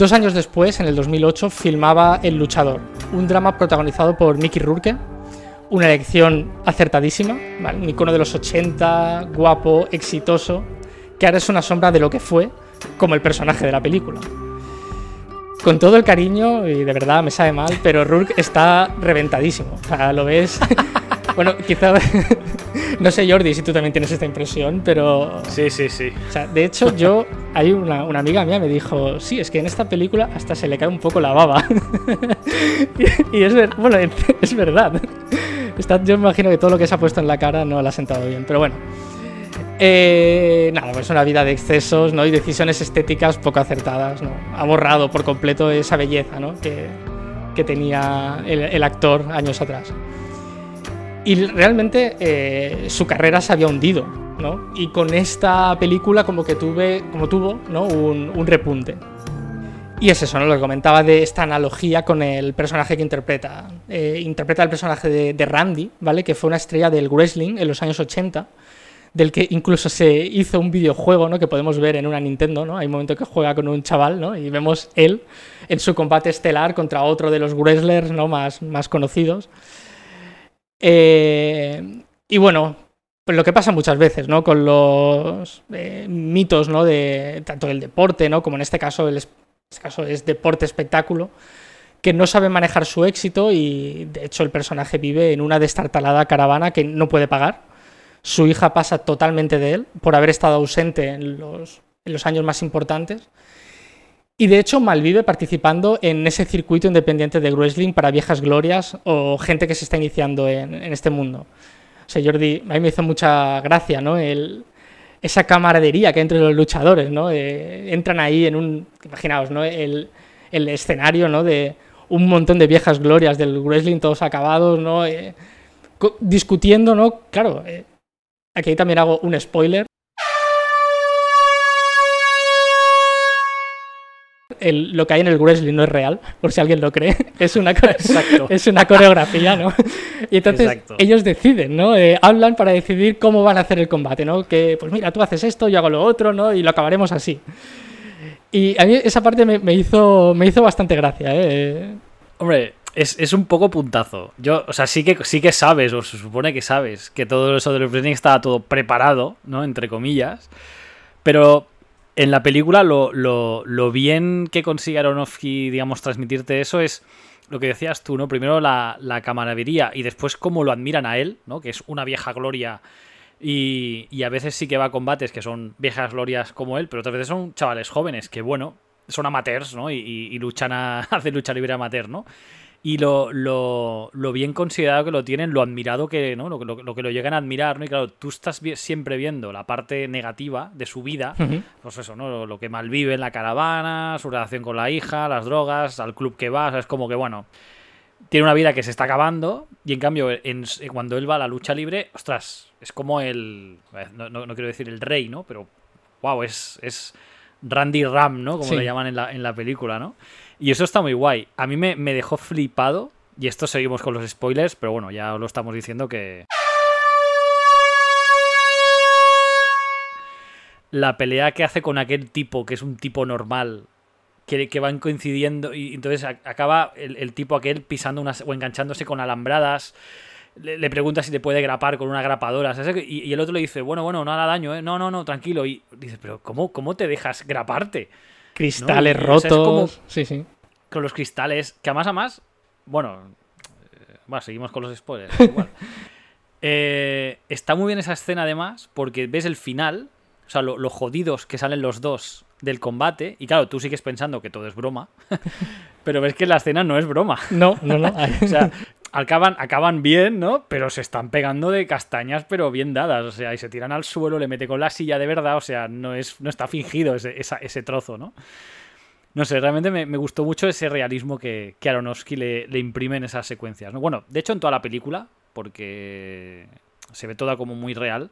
Speaker 2: Dos años después, en el 2008, filmaba El Luchador, un drama protagonizado por Mickey Rourke, una elección acertadísima, un icono de los 80, guapo, exitoso, que ahora es una sombra de lo que fue como el personaje de la película. Con todo el cariño, y de verdad me sabe mal, pero Rourke está reventadísimo. O sea, lo ves. bueno, quizá. no sé, Jordi, si tú también tienes esta impresión, pero.
Speaker 1: Sí, sí, sí.
Speaker 2: O sea, de hecho, yo. Hay una, amiga mía me dijo: Sí, es que en esta película hasta se le cae un poco la baba. y, es, bueno, es verdad. yo me imagino que todo lo que se ha puesto en la cara no le ha sentado bien, pero bueno. Eh, nada, pues una vida de excesos ¿no? y decisiones estéticas poco acertadas. ¿no? Ha borrado por completo esa belleza ¿no? que, que, tenía el, actor años atrás. Y realmente eh, su carrera se había hundido. ¿no? Y con esta película como que tuve, como tuvo ¿no? un, un repunte. Y es eso, ¿no? Lo que comentaba de esta analogía con el personaje que interpreta. Eh, interpreta el personaje de, de, Randy, ¿vale? Que fue una estrella del wrestling en los años 80, del que incluso se hizo un videojuego, ¿no? Que podemos ver en una Nintendo, ¿no? Hay un momento que juega con un chaval, ¿no? Y vemos él en su combate estelar contra otro de los wrestlers, ¿no? Más, más conocidos. Eh, y bueno, pues lo que pasa muchas veces, ¿no? Con los eh, mitos, ¿no? De tanto del deporte, ¿no? Como en este caso el este caso es deporte espectáculo, que no sabe manejar su éxito y de hecho el personaje vive en una destartalada caravana que no puede pagar. Su hija pasa totalmente de él por haber estado ausente en los, en los años más importantes. Y de hecho malvive participando en ese circuito independiente de wrestling para viejas glorias o gente que se está iniciando en, este mundo. O sea, Jordi, a mí me hizo mucha gracia, ¿no? El, esa camaradería que hay entre los luchadores, ¿no? Eh, entran ahí en un, imaginaos, ¿no? El, el, escenario, ¿no? De un montón de viejas glorias del wrestling, todos acabados, ¿no? Eh, discutiendo, ¿no? Claro, eh, aquí también hago un spoiler. El, lo que hay en el wrestling no es real, por si alguien lo cree. Es una, es una coreografía, ¿no? Y entonces Exacto. ellos deciden, ¿no? Eh, hablan para decidir cómo van a hacer el combate, ¿no? Que, pues mira, tú haces esto, yo hago lo otro, ¿no? Y lo acabaremos así. Y a mí esa parte me, me hizo, me hizo bastante gracia, ¿eh?
Speaker 1: Hombre, es, es, un poco puntazo. Yo, o sea, sí que, sí que sabes, o se supone que sabes, que todo eso del wrestling estaba todo preparado, ¿no? Entre comillas. Pero en la película lo, lo, lo bien que consigue Aronofsky, digamos, transmitirte eso es lo que decías tú, ¿no? Primero la, la camaradería y después cómo lo admiran a él, ¿no? Que es una vieja gloria y, y, a veces sí que va a combates que son viejas glorias como él, pero otras veces son chavales jóvenes que, bueno, son amateurs, ¿no? Y, y, luchan a, hacen lucha libre amateur, ¿no? Y lo, lo, lo, bien considerado que lo tienen, lo admirado que, ¿no? Lo, lo, lo, que lo llegan a admirar, ¿no? Y claro, tú estás siempre viendo la parte negativa de su vida, uh -huh. pues eso, ¿no? Lo, que malvive en la caravana, su relación con la hija, las drogas, al club que va, o sea, es como que, bueno, tiene una vida que se está acabando y en cambio, en, cuando él va a la lucha libre, ostras, es como el, no, no, no quiero decir el rey, ¿no? Pero, wow, es, es Randy Ram, ¿no? Como sí. lo llaman en la, en la película, ¿no? Y eso está muy guay. A mí me, me, dejó flipado. Y esto seguimos con los spoilers, pero bueno, ya lo estamos diciendo que. La pelea que hace con aquel tipo, que es un tipo normal, que, que van coincidiendo, y entonces acaba el, el tipo aquel pisando unas, o enganchándose con alambradas. Le, pregunta si te puede grapar con una grapadora. y, el otro le dice, bueno, bueno, no hará daño, ¿eh? No, no, no, tranquilo. Y dice, pero ¿cómo, cómo te dejas graparte?
Speaker 2: Cristales ¿no? rotos. O sea, sí, sí.
Speaker 1: Con los cristales, que además, además, bueno, eh, bueno seguimos con los spoilers. igual. eh, está muy bien esa escena, además, porque ves el final, o sea, lo, lo, jodidos que salen los dos del combate, y claro, tú sigues pensando que todo es broma, pero ves que la escena no es broma.
Speaker 2: No, no, no.
Speaker 1: o sea, acaban, acaban bien, ¿no? Pero se están pegando de castañas, pero bien dadas. O sea, y se tiran al suelo, le mete con la silla de verdad. O sea, no, es, no está fingido ese, ese trozo, ¿no? No sé, realmente me, me, gustó mucho ese realismo que, que Aronofsky le, le, imprime en esas secuencias. ¿no? Bueno, de hecho, en toda la película, porque se ve toda como muy real.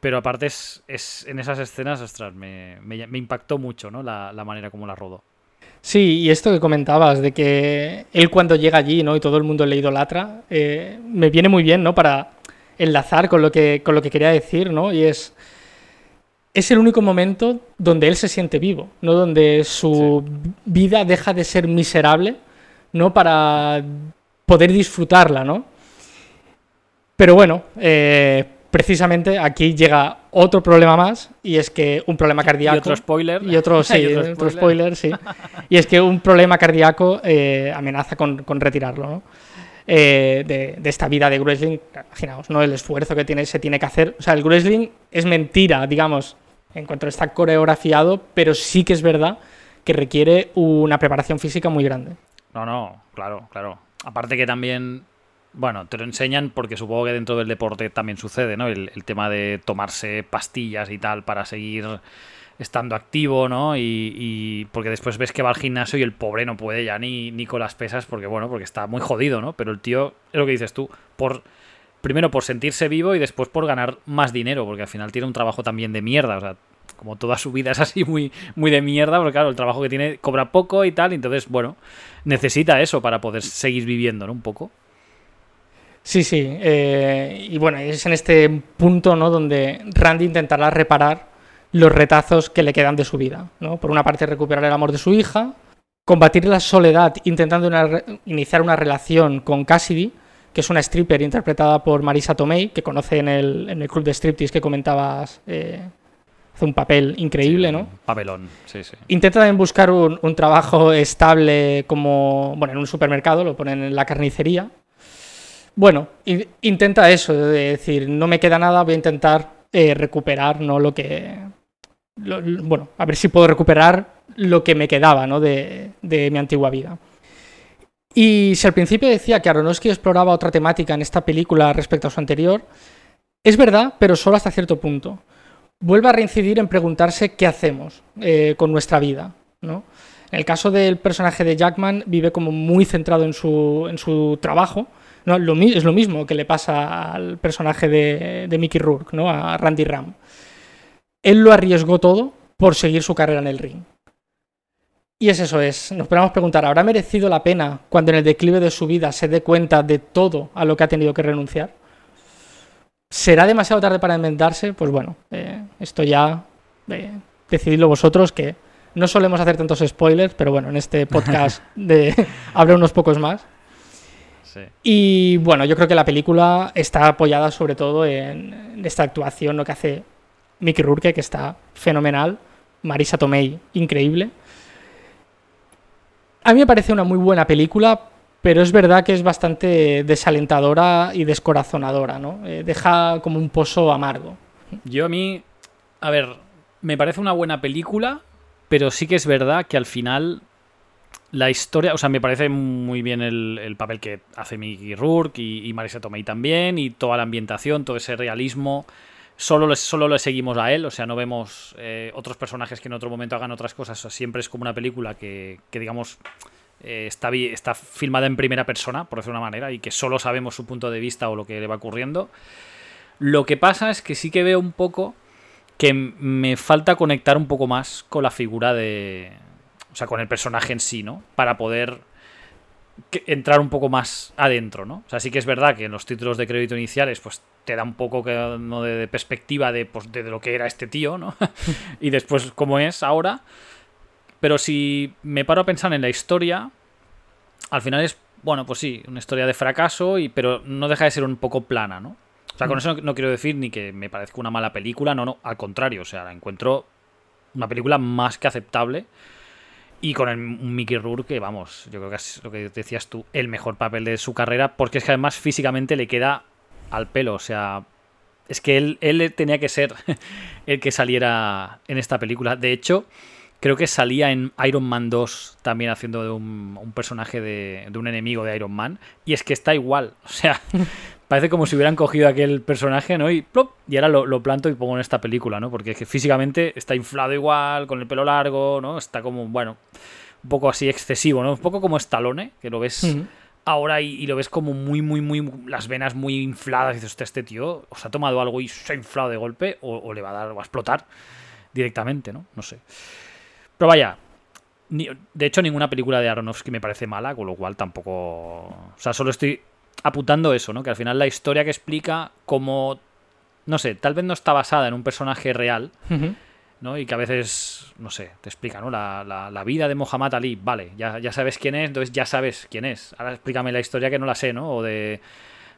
Speaker 1: Pero aparte, es, es en esas escenas, ostras, me, me, me impactó mucho, ¿no? La, la manera como la rodó.
Speaker 2: Sí, y esto que comentabas, de que él cuando llega allí, ¿no? Y todo el mundo le idolatra, eh, me viene muy bien, ¿no? Para enlazar con lo que, con lo que quería decir, ¿no? Y es... Es el único momento donde él se siente vivo, ¿no? Donde su sí. vida deja de ser miserable, ¿no? Para poder disfrutarla, ¿no? Pero bueno, eh, precisamente aquí llega otro problema más y es que un problema cardíaco
Speaker 1: y otro spoiler
Speaker 2: y otro sí ¿Y otro, spoiler? spoiler? sí y es que un problema cardíaco eh, amenaza con, con, retirarlo ¿no? eh, de, de, esta vida de wrestling imaginaos no el esfuerzo que tiene se tiene que hacer o sea el wrestling es mentira digamos en cuanto está coreografiado pero sí que es verdad que requiere una preparación física muy grande
Speaker 1: no no claro claro aparte que también bueno, te lo enseñan porque supongo que dentro del deporte también sucede, ¿no? El, el tema de tomarse pastillas y tal para seguir estando activo, ¿no? Y, y, porque después ves que va al gimnasio y el pobre no puede ya ni, ni con las pesas porque, bueno, porque está muy jodido, ¿no? Pero el tío, es lo que dices tú, por primero por sentirse vivo y después por ganar más dinero, porque al final tiene un trabajo también de mierda, o sea, como toda su vida es así muy, muy de mierda, porque claro, el trabajo que tiene cobra poco y tal, entonces, bueno, necesita eso para poder seguir viviendo, ¿no? Un poco.
Speaker 2: Sí, sí. Eh, y bueno, es en este punto, ¿no? Donde Randy intentará reparar los retazos que le quedan de su vida, ¿no? Por una parte, recuperar el amor de su hija, combatir la soledad intentando iniciar una relación con Cassidy, que es una stripper interpretada por Marisa Tomei, que conoce en el, en el club de striptease que comentabas. Eh, hace un papel increíble, ¿no?
Speaker 1: Papelón, sí, sí.
Speaker 2: Intenta también buscar un, un, trabajo estable como, bueno, en un supermercado, lo ponen en la carnicería. Bueno, intenta eso, de decir, no me queda nada, voy a intentar eh, recuperar, ¿no? Lo que... bueno, a ver si puedo recuperar lo que me quedaba, ¿no? De, de mi antigua vida. Y si al principio decía que Aronofsky exploraba otra temática en esta película respecto a su anterior, es verdad, pero solo hasta cierto punto. Vuelve a reincidir en preguntarse qué hacemos eh, con nuestra vida. ¿no? En el caso del personaje de Jackman, vive como muy centrado en su, en su trabajo. ¿No? Lo, es lo mismo que le pasa al personaje de, de Mickey Rourke, ¿no? a Randy Ram. Él lo arriesgó todo por seguir su carrera en el ring. Y es eso, es, nos podemos preguntar, ¿habrá merecido la pena cuando en el declive de su vida se dé cuenta de todo a lo que ha tenido que renunciar? ¿Será demasiado tarde para enmendarse? Pues bueno, eh, esto ya eh, decididlo vosotros, que no solemos hacer tantos spoilers, pero bueno, en este podcast de, habrá unos pocos más. Y bueno, yo creo que la película está apoyada sobre todo en, en esta actuación, lo que hace Mickey Rourke, que está fenomenal, Marisa Tomei, increíble. A mí me parece una muy buena película, pero es verdad que es bastante desalentadora y descorazonadora, ¿no? Eh, deja como un pozo amargo.
Speaker 1: Yo a mí, a ver, me parece una buena película, pero sí que es verdad que al final la historia, o sea, me parece muy bien el, papel que hace Mickey Rourke y, Marisa Tomei también, y toda la ambientación, todo ese realismo. Solo le, solo seguimos a él, o sea, no vemos eh, otros personajes que en otro momento hagan otras cosas. siempre es como una película que, que digamos, eh, está, está filmada en primera persona, por decirlo de una manera, y que solo sabemos su punto de vista o lo que le va ocurriendo. Lo que pasa es que sí que veo un poco que me falta conectar un poco más con la figura de. O sea, con el personaje en sí, ¿no? Para poder entrar un poco más adentro, ¿no? O sea, sí que es verdad que en los títulos de crédito iniciales, pues te da un poco de, perspectiva pues, de, de, lo que era este tío, ¿no? y después cómo es ahora. Pero si me paro a pensar en la historia, al final es, bueno, pues sí, una historia de fracaso, y, pero no deja de ser un poco plana, ¿no? O sea, con mm. eso no, quiero decir ni que me parezca una mala película, no, no, al contrario, o sea, la encuentro una película más que aceptable. Y con el, un Mickey Rourke, que vamos, yo creo que es lo que decías tú, el mejor papel de su carrera, porque es que además físicamente le queda al pelo, o sea, es que él, él tenía que ser el que saliera en esta película. De hecho, creo que salía en Iron Man 2 también haciendo de un, personaje de, un enemigo de Iron Man, y es que está igual, o sea, parece como si hubieran cogido aquel personaje, ¿no? Y, plop, y ahora lo, planto y pongo en esta película, ¿no? Porque es que físicamente está inflado igual, con el pelo largo, ¿no? Está como, bueno, un poco así excesivo, ¿no? Un poco como Stallone, que lo ves ahora y, lo ves como muy, muy, muy, las venas muy infladas. Y dices, este tío os ha tomado algo y se ha inflado de golpe o, le va a dar, va a explotar directamente, ¿no? No sé. Pero vaya, de hecho ninguna película de Aronofsky me parece mala, con lo cual tampoco... O sea, solo estoy apuntando eso, ¿no? Que al final la historia que explica cómo... No sé, tal vez no está basada en un personaje real, ¿no? Y que a veces, no sé, te explica, ¿no? La, la, vida de Muhammad Ali, vale, ya, ya sabes quién es, entonces ya sabes quién es. Ahora explícame la historia que no la sé, ¿no? O de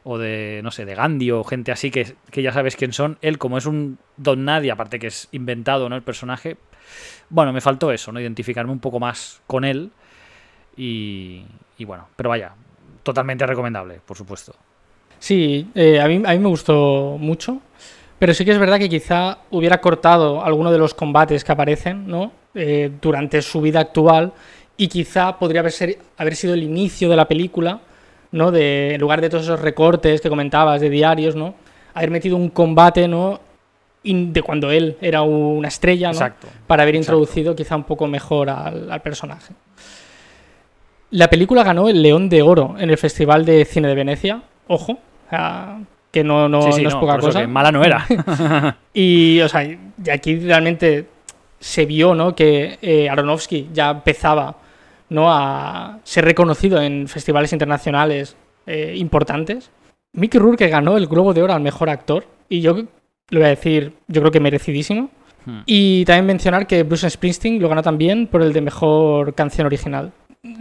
Speaker 1: o de, no sé, de Gandhi o gente así que, que, ya sabes quién son. Él, como es un don nadie, aparte que es inventado, ¿no? El personaje, bueno, me faltó eso, ¿no? Identificarme un poco más con él. Y, bueno, pero vaya, totalmente recomendable, por supuesto.
Speaker 2: Sí, eh, a, mí, a mí me gustó mucho. Pero sí que es verdad que quizá hubiera cortado alguno de los combates que aparecen ¿no? Eh, durante su vida actual y quizá podría haber, ser, haber, sido el inicio de la película, ¿no? de, en lugar de todos esos recortes que comentabas de diarios, ¿no? haber metido un combate ¿no? de cuando él era una estrella, ¿no? para haber introducido quizá un poco mejor al, personaje. La película ganó el León de Oro en el Festival de Cine de Venecia, ojo, que no, no, es poca cosa.
Speaker 1: mala no era.
Speaker 2: y, o sea, aquí realmente se vio ¿no? que eh, Aronofsky ya empezaba ¿no? a ser reconocido en festivales internacionales eh, importantes. Mickey Rourke ganó el Globo de Oro al mejor actor y yo le voy a decir, yo creo que merecidísimo.
Speaker 1: Hmm.
Speaker 2: Y también mencionar que Bruce Springsteen lo ganó también por el de mejor canción original.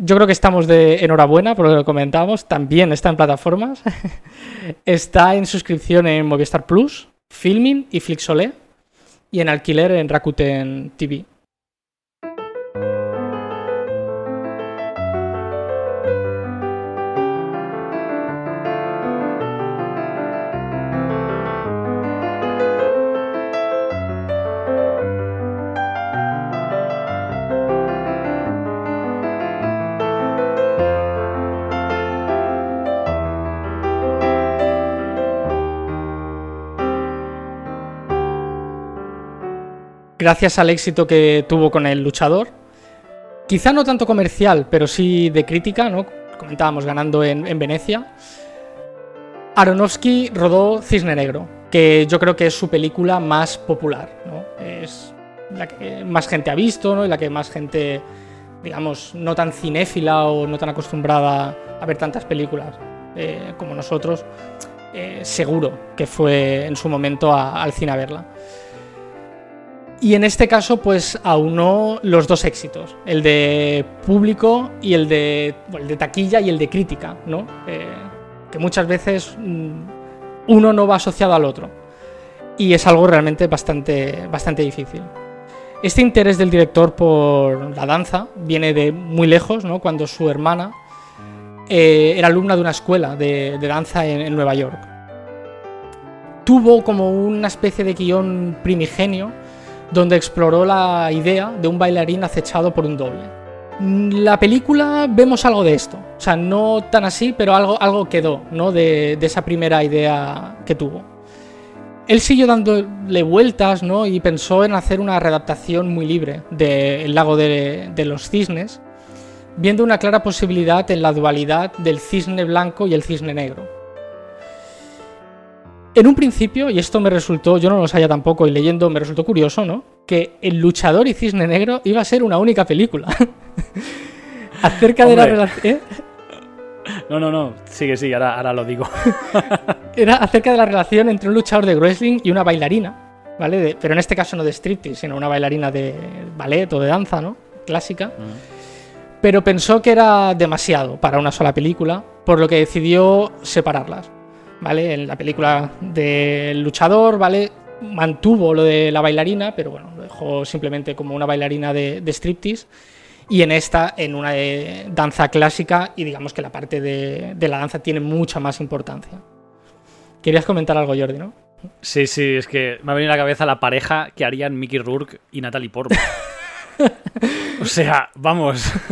Speaker 2: Yo creo que estamos de enhorabuena por lo que comentábamos. También está en plataformas. está en suscripción en Movistar Plus, Filming y Flixolé. Y en alquiler en Rakuten TV. Gracias al éxito que tuvo con el luchador, quizá no tanto comercial, pero sí de crítica, ¿no? Comentábamos ganando en, en Venecia. Aronofsky rodó Cisne Negro, que yo creo que es su película más popular, ¿no? Es la que más gente ha visto, ¿no? Y la que más gente, digamos, no tan cinéfila o no tan acostumbrada a ver tantas películas eh, como nosotros, eh, seguro que fue en su momento al cine a verla. Y en este caso, pues aunó los dos éxitos, el de público y el de, el de taquilla y el de crítica, ¿no? Eh, que muchas veces mm, uno no va asociado al otro. Y es algo realmente bastante, bastante difícil. Este interés del director por la danza viene de muy lejos, ¿no? Cuando su hermana eh, era alumna de una escuela de, danza en, en Nueva York. Tuvo como una especie de guion primigenio donde exploró la idea de un bailarín acechado por un doble. La película vemos algo de esto, o sea, no tan así, pero algo, algo quedó ¿no? de, de esa primera idea que tuvo. Él siguió dándole vueltas ¿no? y pensó en hacer una readaptación muy libre de El lago de, de los cisnes, viendo una clara posibilidad en la dualidad del cisne blanco y el cisne negro. En un principio, y esto me resultó, yo no lo sabía tampoco, y leyendo me resultó curioso, ¿no? Que El luchador y Cisne Negro iba a ser una única película. Acerca de la relación.
Speaker 1: No, no, no. Sigue, sigue, ahora, ahora lo digo.
Speaker 2: Era acerca de la relación entre un luchador de wrestling y una bailarina, ¿vale? De- pero en este caso no de striptease, sino una bailarina de ballet o de danza, ¿no? Clásica. Pero pensó que era demasiado para una sola película, por lo que decidió separarlas. ¿Vale? En la película del luchador, ¿vale? Mantuvo lo de la bailarina, pero bueno, lo dejó simplemente como una bailarina de, de striptease. Y en esta, en una de danza clásica, y digamos que la parte de, de la danza tiene mucha más importancia. Querías comentar algo, Jordi, ¿no?
Speaker 1: Sí, sí, es que me ha venido a la cabeza la pareja que harían Mickey Rourke y Natalie Portman. o sea, vamos.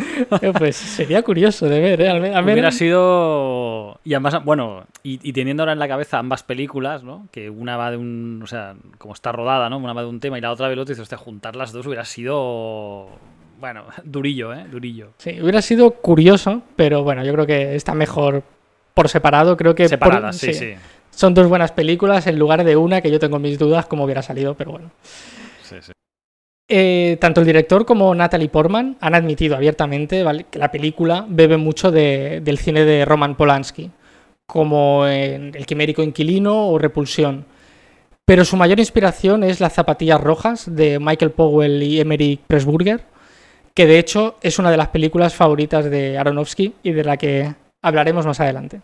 Speaker 2: Eh, Pues sería curioso de ver, ¿eh? Al
Speaker 1: Hubiera sido. Y además, bueno, y, y teniendo ahora en la cabeza ambas películas, ¿no? Que una va de un. O sea, como está rodada, ¿no? Una va de un tema y la otra del otro, y dices, juntar las dos hubiera sido. Bueno, durillo, ¿eh? Durillo.
Speaker 2: Sí, hubiera sido curioso, pero bueno, yo creo que está mejor por separado. Creo que por-
Speaker 1: Separadas, sí, sí.
Speaker 2: son dos buenas películas en lugar de una que yo tengo mis dudas cómo hubiera salido, pero bueno.
Speaker 1: sí, sí.
Speaker 2: Eh, tanto el director como Natalie Portman han admitido abiertamente que la película bebe mucho de- del cine de Roman Polanski, como en El Quimérico Inquilino o Repulsión. Pero su mayor inspiración es Las Zapatillas Rojas de Michael Powell y Emery Pressburger, que de hecho es una de las películas favoritas de Aronofsky y de la que hablaremos más adelante.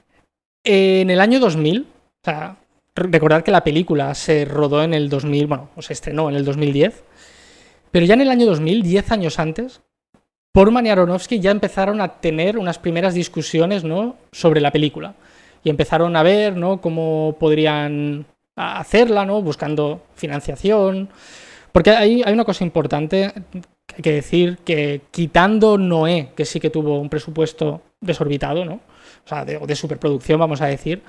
Speaker 2: En el año 2000, o sea, re- recordad que la película se rodó en el 2000, bueno, o se estrenó en el 2010, pero ya en el año 2000, 10 años antes, Portman y Aronofsky ya empezaron a tener unas primeras discusiones ¿no? sobre la película. Y empezaron a ver ¿no? cómo podrían hacerla, ¿no? buscando financiación. Porque hay, hay una cosa importante que hay que decir, que quitando Noé, que sí que tuvo un presupuesto desorbitado, ¿no? o sea, de superproducción, vamos a decir,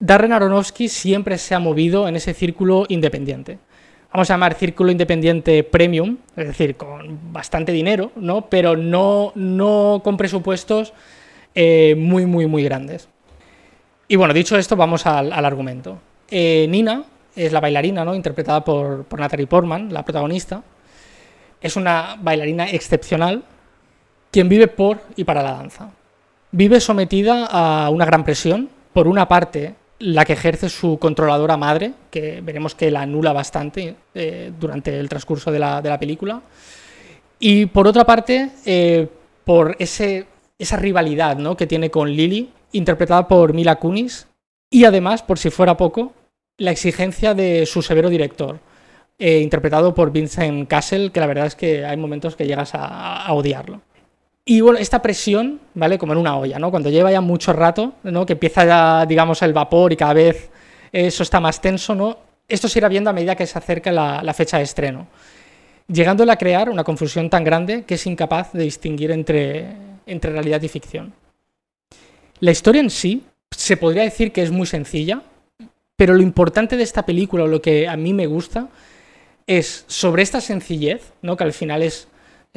Speaker 2: Darren Aronofsky siempre se ha movido en ese círculo independiente vamos a llamar círculo independiente premium, es decir, con bastante dinero, ¿no? Pero no, no con presupuestos eh, muy, muy, muy grandes. Y bueno, dicho esto, vamos al, al argumento. Eh, Nina es la bailarina, ¿no? Interpretada por, por Natalie Portman, la protagonista. es una bailarina excepcional quien vive por y para la danza. Vive sometida a una gran presión, por una parte la que ejerce su controladora madre, que veremos que la anula bastante eh, durante el transcurso de la, película, y por otra parte eh, por ese, esa rivalidad ¿no? que tiene con Lily, interpretada por Mila Kunis, y además, por si fuera poco, la exigencia de su severo director, eh, interpretado por Vincent Castle, que la verdad es que hay momentos que llegas a, odiarlo. Y bueno, esta presión, ¿vale? Como en una olla, ¿no? Cuando lleva ya mucho rato, ¿no? Que empieza ya, digamos, el vapor y cada vez eso está más tenso, ¿no? Esto se irá viendo a medida que se acerca la, fecha de estreno. Llegándole a crear una confusión tan grande que es incapaz de distinguir entre, entre realidad y ficción. La historia en sí se podría decir que es muy sencilla, pero lo importante de esta película, o lo que a mí me gusta, es sobre esta sencillez, ¿no? que al final es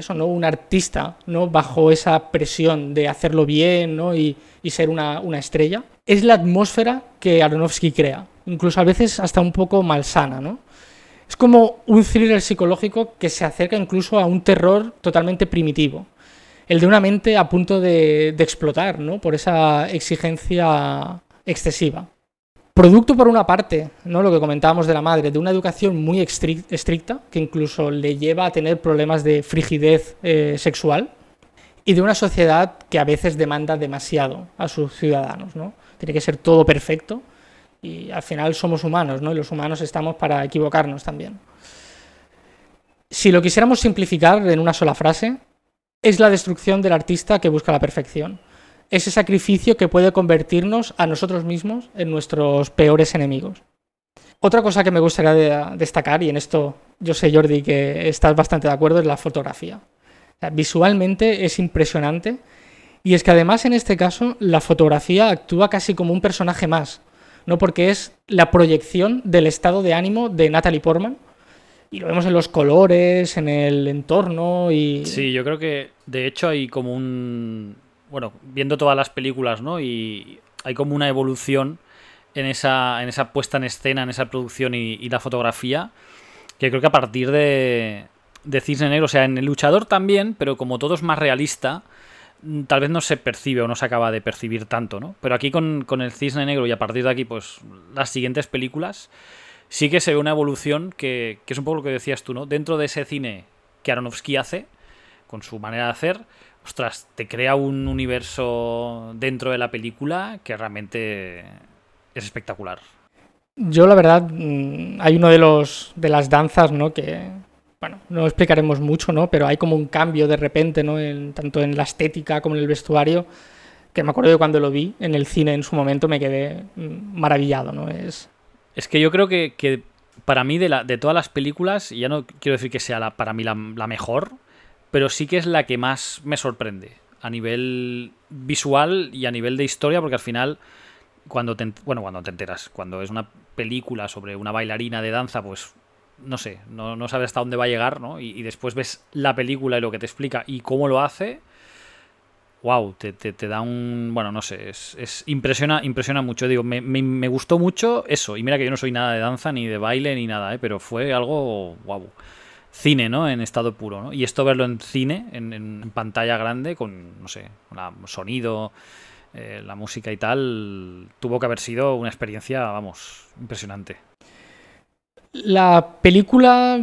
Speaker 2: eso, ¿no? un artista ¿no? bajo esa presión de hacerlo bien ¿no? y, ser una, estrella, es la atmósfera que Aronofsky crea, incluso a veces hasta un poco malsana. ¿no? Es como un thriller psicológico que se acerca incluso a un terror totalmente primitivo, el de una mente a punto de, de explotar ¿no? por esa exigencia excesiva. Producto por una parte, ¿no? lo que comentábamos de la madre, de una educación muy estricta, que incluso le lleva a tener problemas de frigidez eh, sexual, y de una sociedad que a veces demanda demasiado a sus ciudadanos. ¿no? Tiene que ser todo perfecto, y al final somos humanos, ¿no? y los humanos estamos para equivocarnos también. Si lo quisiéramos simplificar en una sola frase, es la destrucción del artista que busca la perfección ese sacrificio que puede convertirnos a nosotros mismos en nuestros peores enemigos. Otra cosa que me gustaría destacar, y en esto yo sé, Jordi, que estás bastante de acuerdo, es la fotografía. visualmente es impresionante y es que además en este caso la fotografía actúa casi como un personaje más, ¿no? porque es la proyección del estado de ánimo de Natalie Portman. Y lo vemos en los colores, en el entorno y...
Speaker 1: Sí, yo creo que de hecho hay como un, bueno, viendo todas las películas, ¿no? Y hay como una evolución en esa, en esa puesta en escena, en esa producción y, la fotografía, que creo que a partir de, de Cisne Negro, o sea, en El Luchador también, pero como todo es más realista, mm, tal vez no se percibe o no se acaba de percibir tanto, ¿no? Pero aquí con, con el Cisne Negro y a partir de aquí, pues las siguientes películas, sí que se ve una evolución que, que es un poco lo que decías tú, ¿no? Dentro de ese cine que Aronofsky hace, con su manera de hacer, ostras, te crea un universo dentro de la película que realmente es espectacular.
Speaker 2: Yo la verdad, mm, hay uno de los de las danzas, ¿no? Que, bueno, no explicaremos mucho, ¿no? Pero hay como un cambio de repente, ¿no? En, tanto en la estética como en el vestuario, que me acuerdo de cuando lo vi en el cine en su momento me quedé mm, maravillado, ¿no? Es,
Speaker 1: es que yo creo que, para mí de, la, de todas las películas, ya no quiero decir que sea la, para mí la, la mejor, pero sí que es la que más me sorprende a nivel visual y a nivel de historia, porque al final, cuando te, bueno, cuando te enteras, cuando es una película sobre una bailarina de danza, pues no sé, no, sabes hasta dónde va a llegar, ¿no? Y, después ves la película y lo que te explica y cómo lo hace. Wow, te, da un. Bueno, no sé, es, impresiona, impresiona mucho. Digo, me, me, gustó mucho eso. Y mira que yo no soy nada de danza, ni de baile, ni nada, ¿eh? pero fue algo. Wow cine, ¿no? En estado puro, ¿no? Y esto verlo en cine, en, pantalla grande, con, no sé, un sonido, eh, la música y tal, tuvo que haber sido una experiencia, vamos, impresionante.
Speaker 2: La película,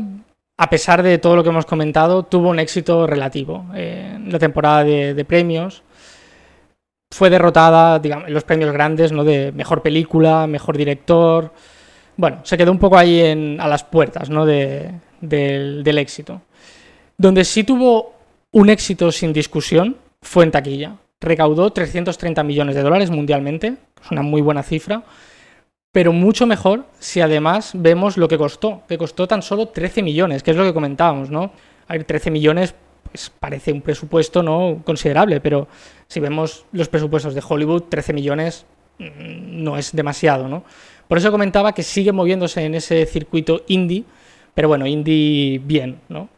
Speaker 2: a pesar de todo lo que hemos comentado, tuvo un éxito relativo. en la temporada de, premios fue derrotada, digamos, en los premios grandes, ¿no? De mejor película, mejor director. Bueno, se quedó un poco ahí a las puertas, ¿no? De, del, éxito. Donde sí tuvo un éxito sin discusión fue en taquilla. Recaudó 330 millones de dólares mundialmente, es una muy buena cifra, pero mucho mejor si además vemos lo que costó, que costó tan solo 13 millones, que es lo que comentábamos, ¿no? A ver, 13 millones pues, parece un presupuesto no considerable, pero si vemos los presupuestos de Hollywood, 13 millones mm, no es demasiado, ¿no? Por eso comentaba que sigue moviéndose en ese circuito indie pero bueno, indie bien, ¿no?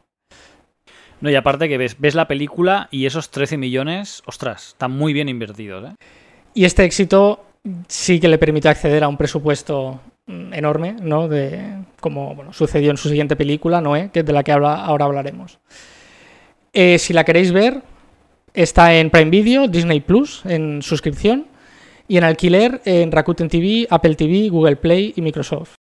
Speaker 1: No, y aparte que ves, ves la película y esos 13 millones, ostras, están muy bien invertidos, ¿eh?
Speaker 2: Y este éxito sí que le permite acceder a un presupuesto mm, enorme, ¿no? De, como bueno, sucedió en su siguiente película, Noé, que es de la que ahora, ahora hablaremos. Eh, si la queréis ver, está en Prime Video, Disney Plus, en suscripción, y en alquiler en Rakuten TV, Apple TV, Google Play y Microsoft.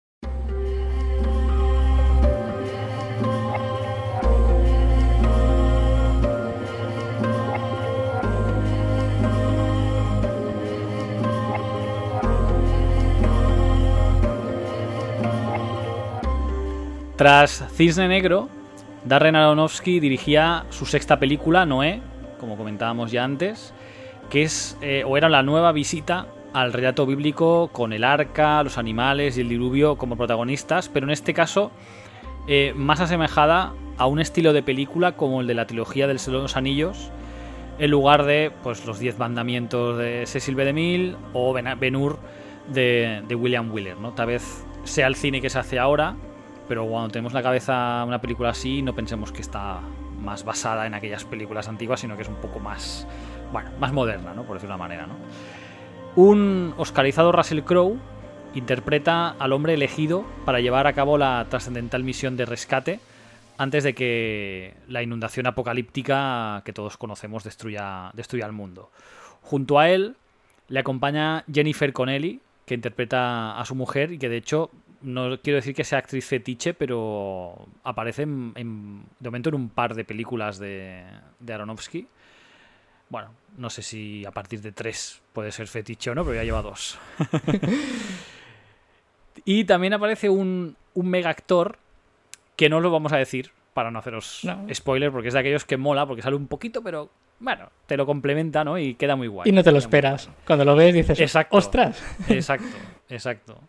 Speaker 1: Tras Cisne Negro, Darren Aronofsky dirigía su sexta película, Noé, como comentábamos ya antes, que es eh, o era la nueva visita al relato bíblico con el arca, los animales y el diluvio como protagonistas, pero en este caso eh, más asemejada a un estilo de película como el de la trilogía del Señor de los Anillos, en lugar de pues, los Diez Mandamientos de Cecil B. DeMille o Ben Hur de, de William Wheeler. ¿no? Tal vez sea el cine que se hace ahora, pero cuando tenemos en la cabeza una película así, no pensemos que está más basada en aquellas películas antiguas, sino que es un poco más, bueno, más moderna, ¿no? Por decirlo de una manera, ¿no? Un oscarizado Russell Crowe interpreta al hombre elegido para llevar a cabo la trascendental misión de rescate antes de que la inundación apocalíptica que todos conocemos destruya, destruya al mundo. Junto a él le acompaña Jennifer Connelly, que interpreta a su mujer y que de hecho no quiero decir que sea actriz fetiche, pero aparece en, de momento en un par de películas de, de Aronofsky. Bueno, no sé si a partir de tres puede ser fetiche o no, pero ya lleva dos. y también aparece un, un mega actor que no lo vamos a decir para no haceros spoiler, porque es de aquellos que mola, porque sale un poquito, pero bueno, te lo complementa, ¿no? Y queda muy guay.
Speaker 2: Y no te lo esperas. Cuando lo ves dices, exacto, ¡ostras!
Speaker 1: Exacto, exacto.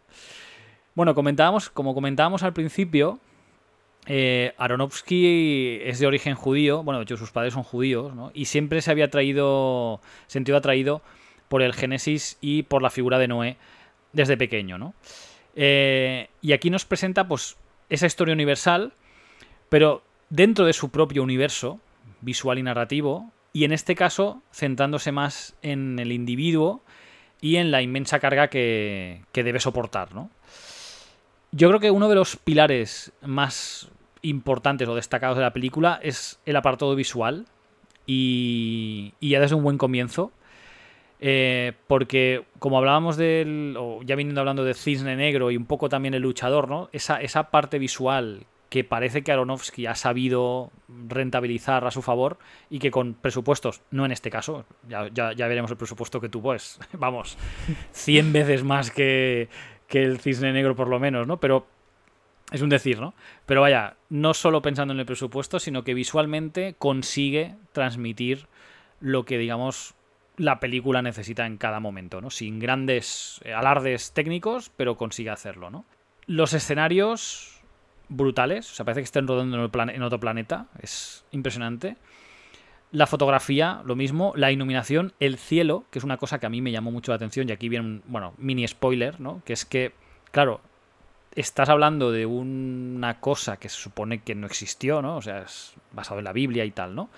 Speaker 1: Bueno, comentábamos, como comentábamos al principio, eh, Aronofsky es de origen judío, bueno, de hecho sus padres son judíos, ¿no? Y siempre se había traído, sentido atraído por el Génesis y por la figura de Noé desde pequeño, ¿no? Eh, y aquí nos presenta, pues, esa historia universal, pero dentro de su propio universo visual y narrativo, y en este caso centrándose más en el individuo y en la inmensa carga que, que debe soportar, ¿no? Yo creo que uno de los pilares más importantes o destacados de la película es el apartado visual y, ya desde un buen comienzo. Eh, porque como hablábamos del, o ya viniendo hablando de Cisne Negro y un poco también el luchador, ¿no? Esa, esa parte visual que parece que Aronofsky ha sabido rentabilizar a su favor y que con presupuestos, no en este caso, ya, ya, ya veremos el presupuesto que tuvo, es, vamos, 100 veces más que, que el cisne negro por lo menos, ¿no? Pero es un decir, ¿no? Pero vaya, no solo pensando en el presupuesto, sino que visualmente consigue transmitir lo que, digamos, la película necesita en cada momento, ¿no? Sin grandes alardes técnicos, pero consigue hacerlo, ¿no? Los escenarios brutales, o sea, parece que estén rodando en, otro planeta, es impresionante. La fotografía, lo mismo. La iluminación, el cielo, que es una cosa que a mí me llamó mucho la atención. Y aquí viene un, bueno, mini spoiler, ¿no? Que es que, claro, estás hablando de una cosa que se supone que no existió, ¿no? O sea, es basado en la Biblia y tal, ¿no?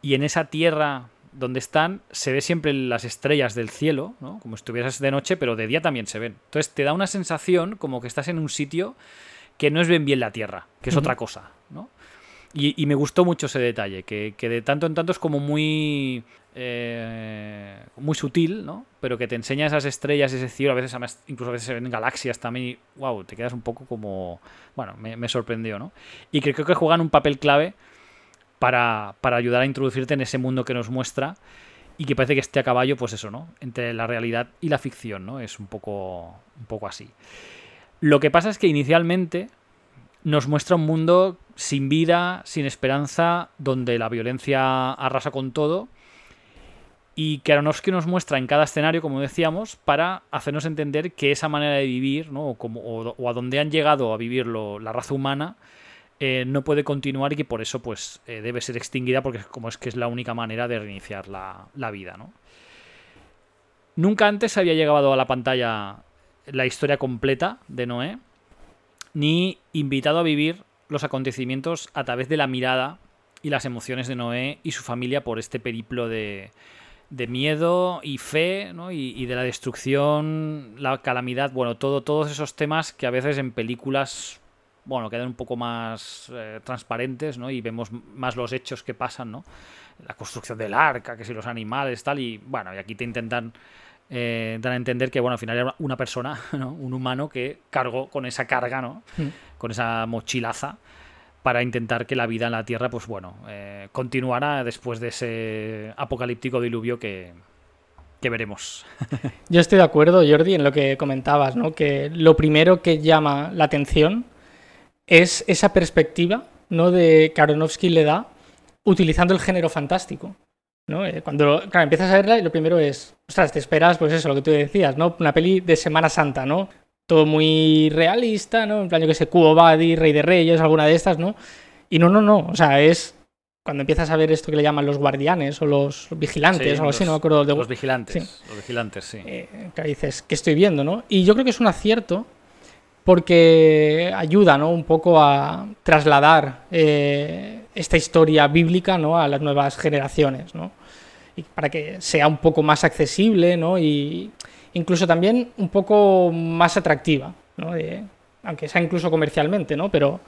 Speaker 1: Y en esa tierra donde están, se ve siempre las estrellas del cielo, ¿no? Como si estuvieras de noche, pero de día también se ven. Entonces te da una sensación como que estás en un sitio que no es bien bien la tierra, que es otra cosa, ¿no? Y, me gustó mucho ese detalle, que, de tanto en tanto es como muy. Eh, muy sutil, ¿no? Pero que te enseña esas estrellas, ese cielo, a veces incluso a veces se ven galaxias también, y wow, te quedas un poco como. Bueno, me, sorprendió, ¿no? Y creo que juegan un papel clave para, para ayudar a introducirte en ese mundo que nos muestra y que parece que esté a caballo, pues eso, ¿no? Entre la realidad y la ficción, ¿no? Es un poco, un poco así. Lo que pasa es que inicialmente nos muestra un mundo sin vida, sin esperanza, donde la violencia arrasa con todo. Y que Aronofsky nos muestra en cada escenario, como decíamos, para hacernos entender que esa manera de vivir, ¿no? o, como, o, a donde han llegado a vivir la raza humana, eh, no puede continuar y que por eso pues, eh, debe ser extinguida, porque como es que es la única manera de reiniciar la, la vida. ¿no? Nunca antes había llegado a la pantalla la historia completa de Noé, ni invitado a vivir los acontecimientos a través de la mirada y las emociones de Noé y su familia por este periplo de, de miedo y fe, ¿no? Y, de la destrucción, la calamidad, bueno, todo, todos esos temas que a veces en películas, bueno, quedan un poco más eh, transparentes, ¿no? Y vemos más los hechos que pasan, ¿no? La construcción del arca, que si los animales, tal, y bueno, y aquí te intentan eh, dar a entender que, bueno, al final era una persona, ¿no? Un humano que cargó con esa carga, ¿no? Mm. Con esa mochilaza para intentar que la vida en la Tierra, pues bueno, eh, continuara después de ese apocalíptico diluvio que, que veremos.
Speaker 2: Yo estoy de acuerdo, Jordi, en lo que comentabas, ¿no? Que lo primero que llama la atención es esa perspectiva, ¿no? De Aronofsky le da utilizando el género fantástico. ¿No? Eh, cuando empiezas a verla lo primero es, ostras, te esperas, pues eso, lo que tú decías, ¿no? Una peli de Semana Santa, ¿no? todo muy realista, ¿no? En plan, yo que sé, Cubo Badi, Rey de Reyes, alguna de estas, ¿no? Y no, no, no, o sea, es cuando empiezas a ver esto que le llaman los guardianes o los vigilantes o algo así, no me acuerdo. De...
Speaker 1: Los vigilantes, los vigilantes, sí.
Speaker 2: Eh, que dices, ¿qué estoy viendo, no? Y yo creo que es un acierto porque ayuda, ¿no? Un poco a trasladar eh, esta historia bíblica, ¿no? A las nuevas generaciones, ¿no? Y para que sea un poco más accesible, ¿no? Y incluso también un poco más atractiva, ¿no? aunque sea incluso comercialmente, ¿no? Pero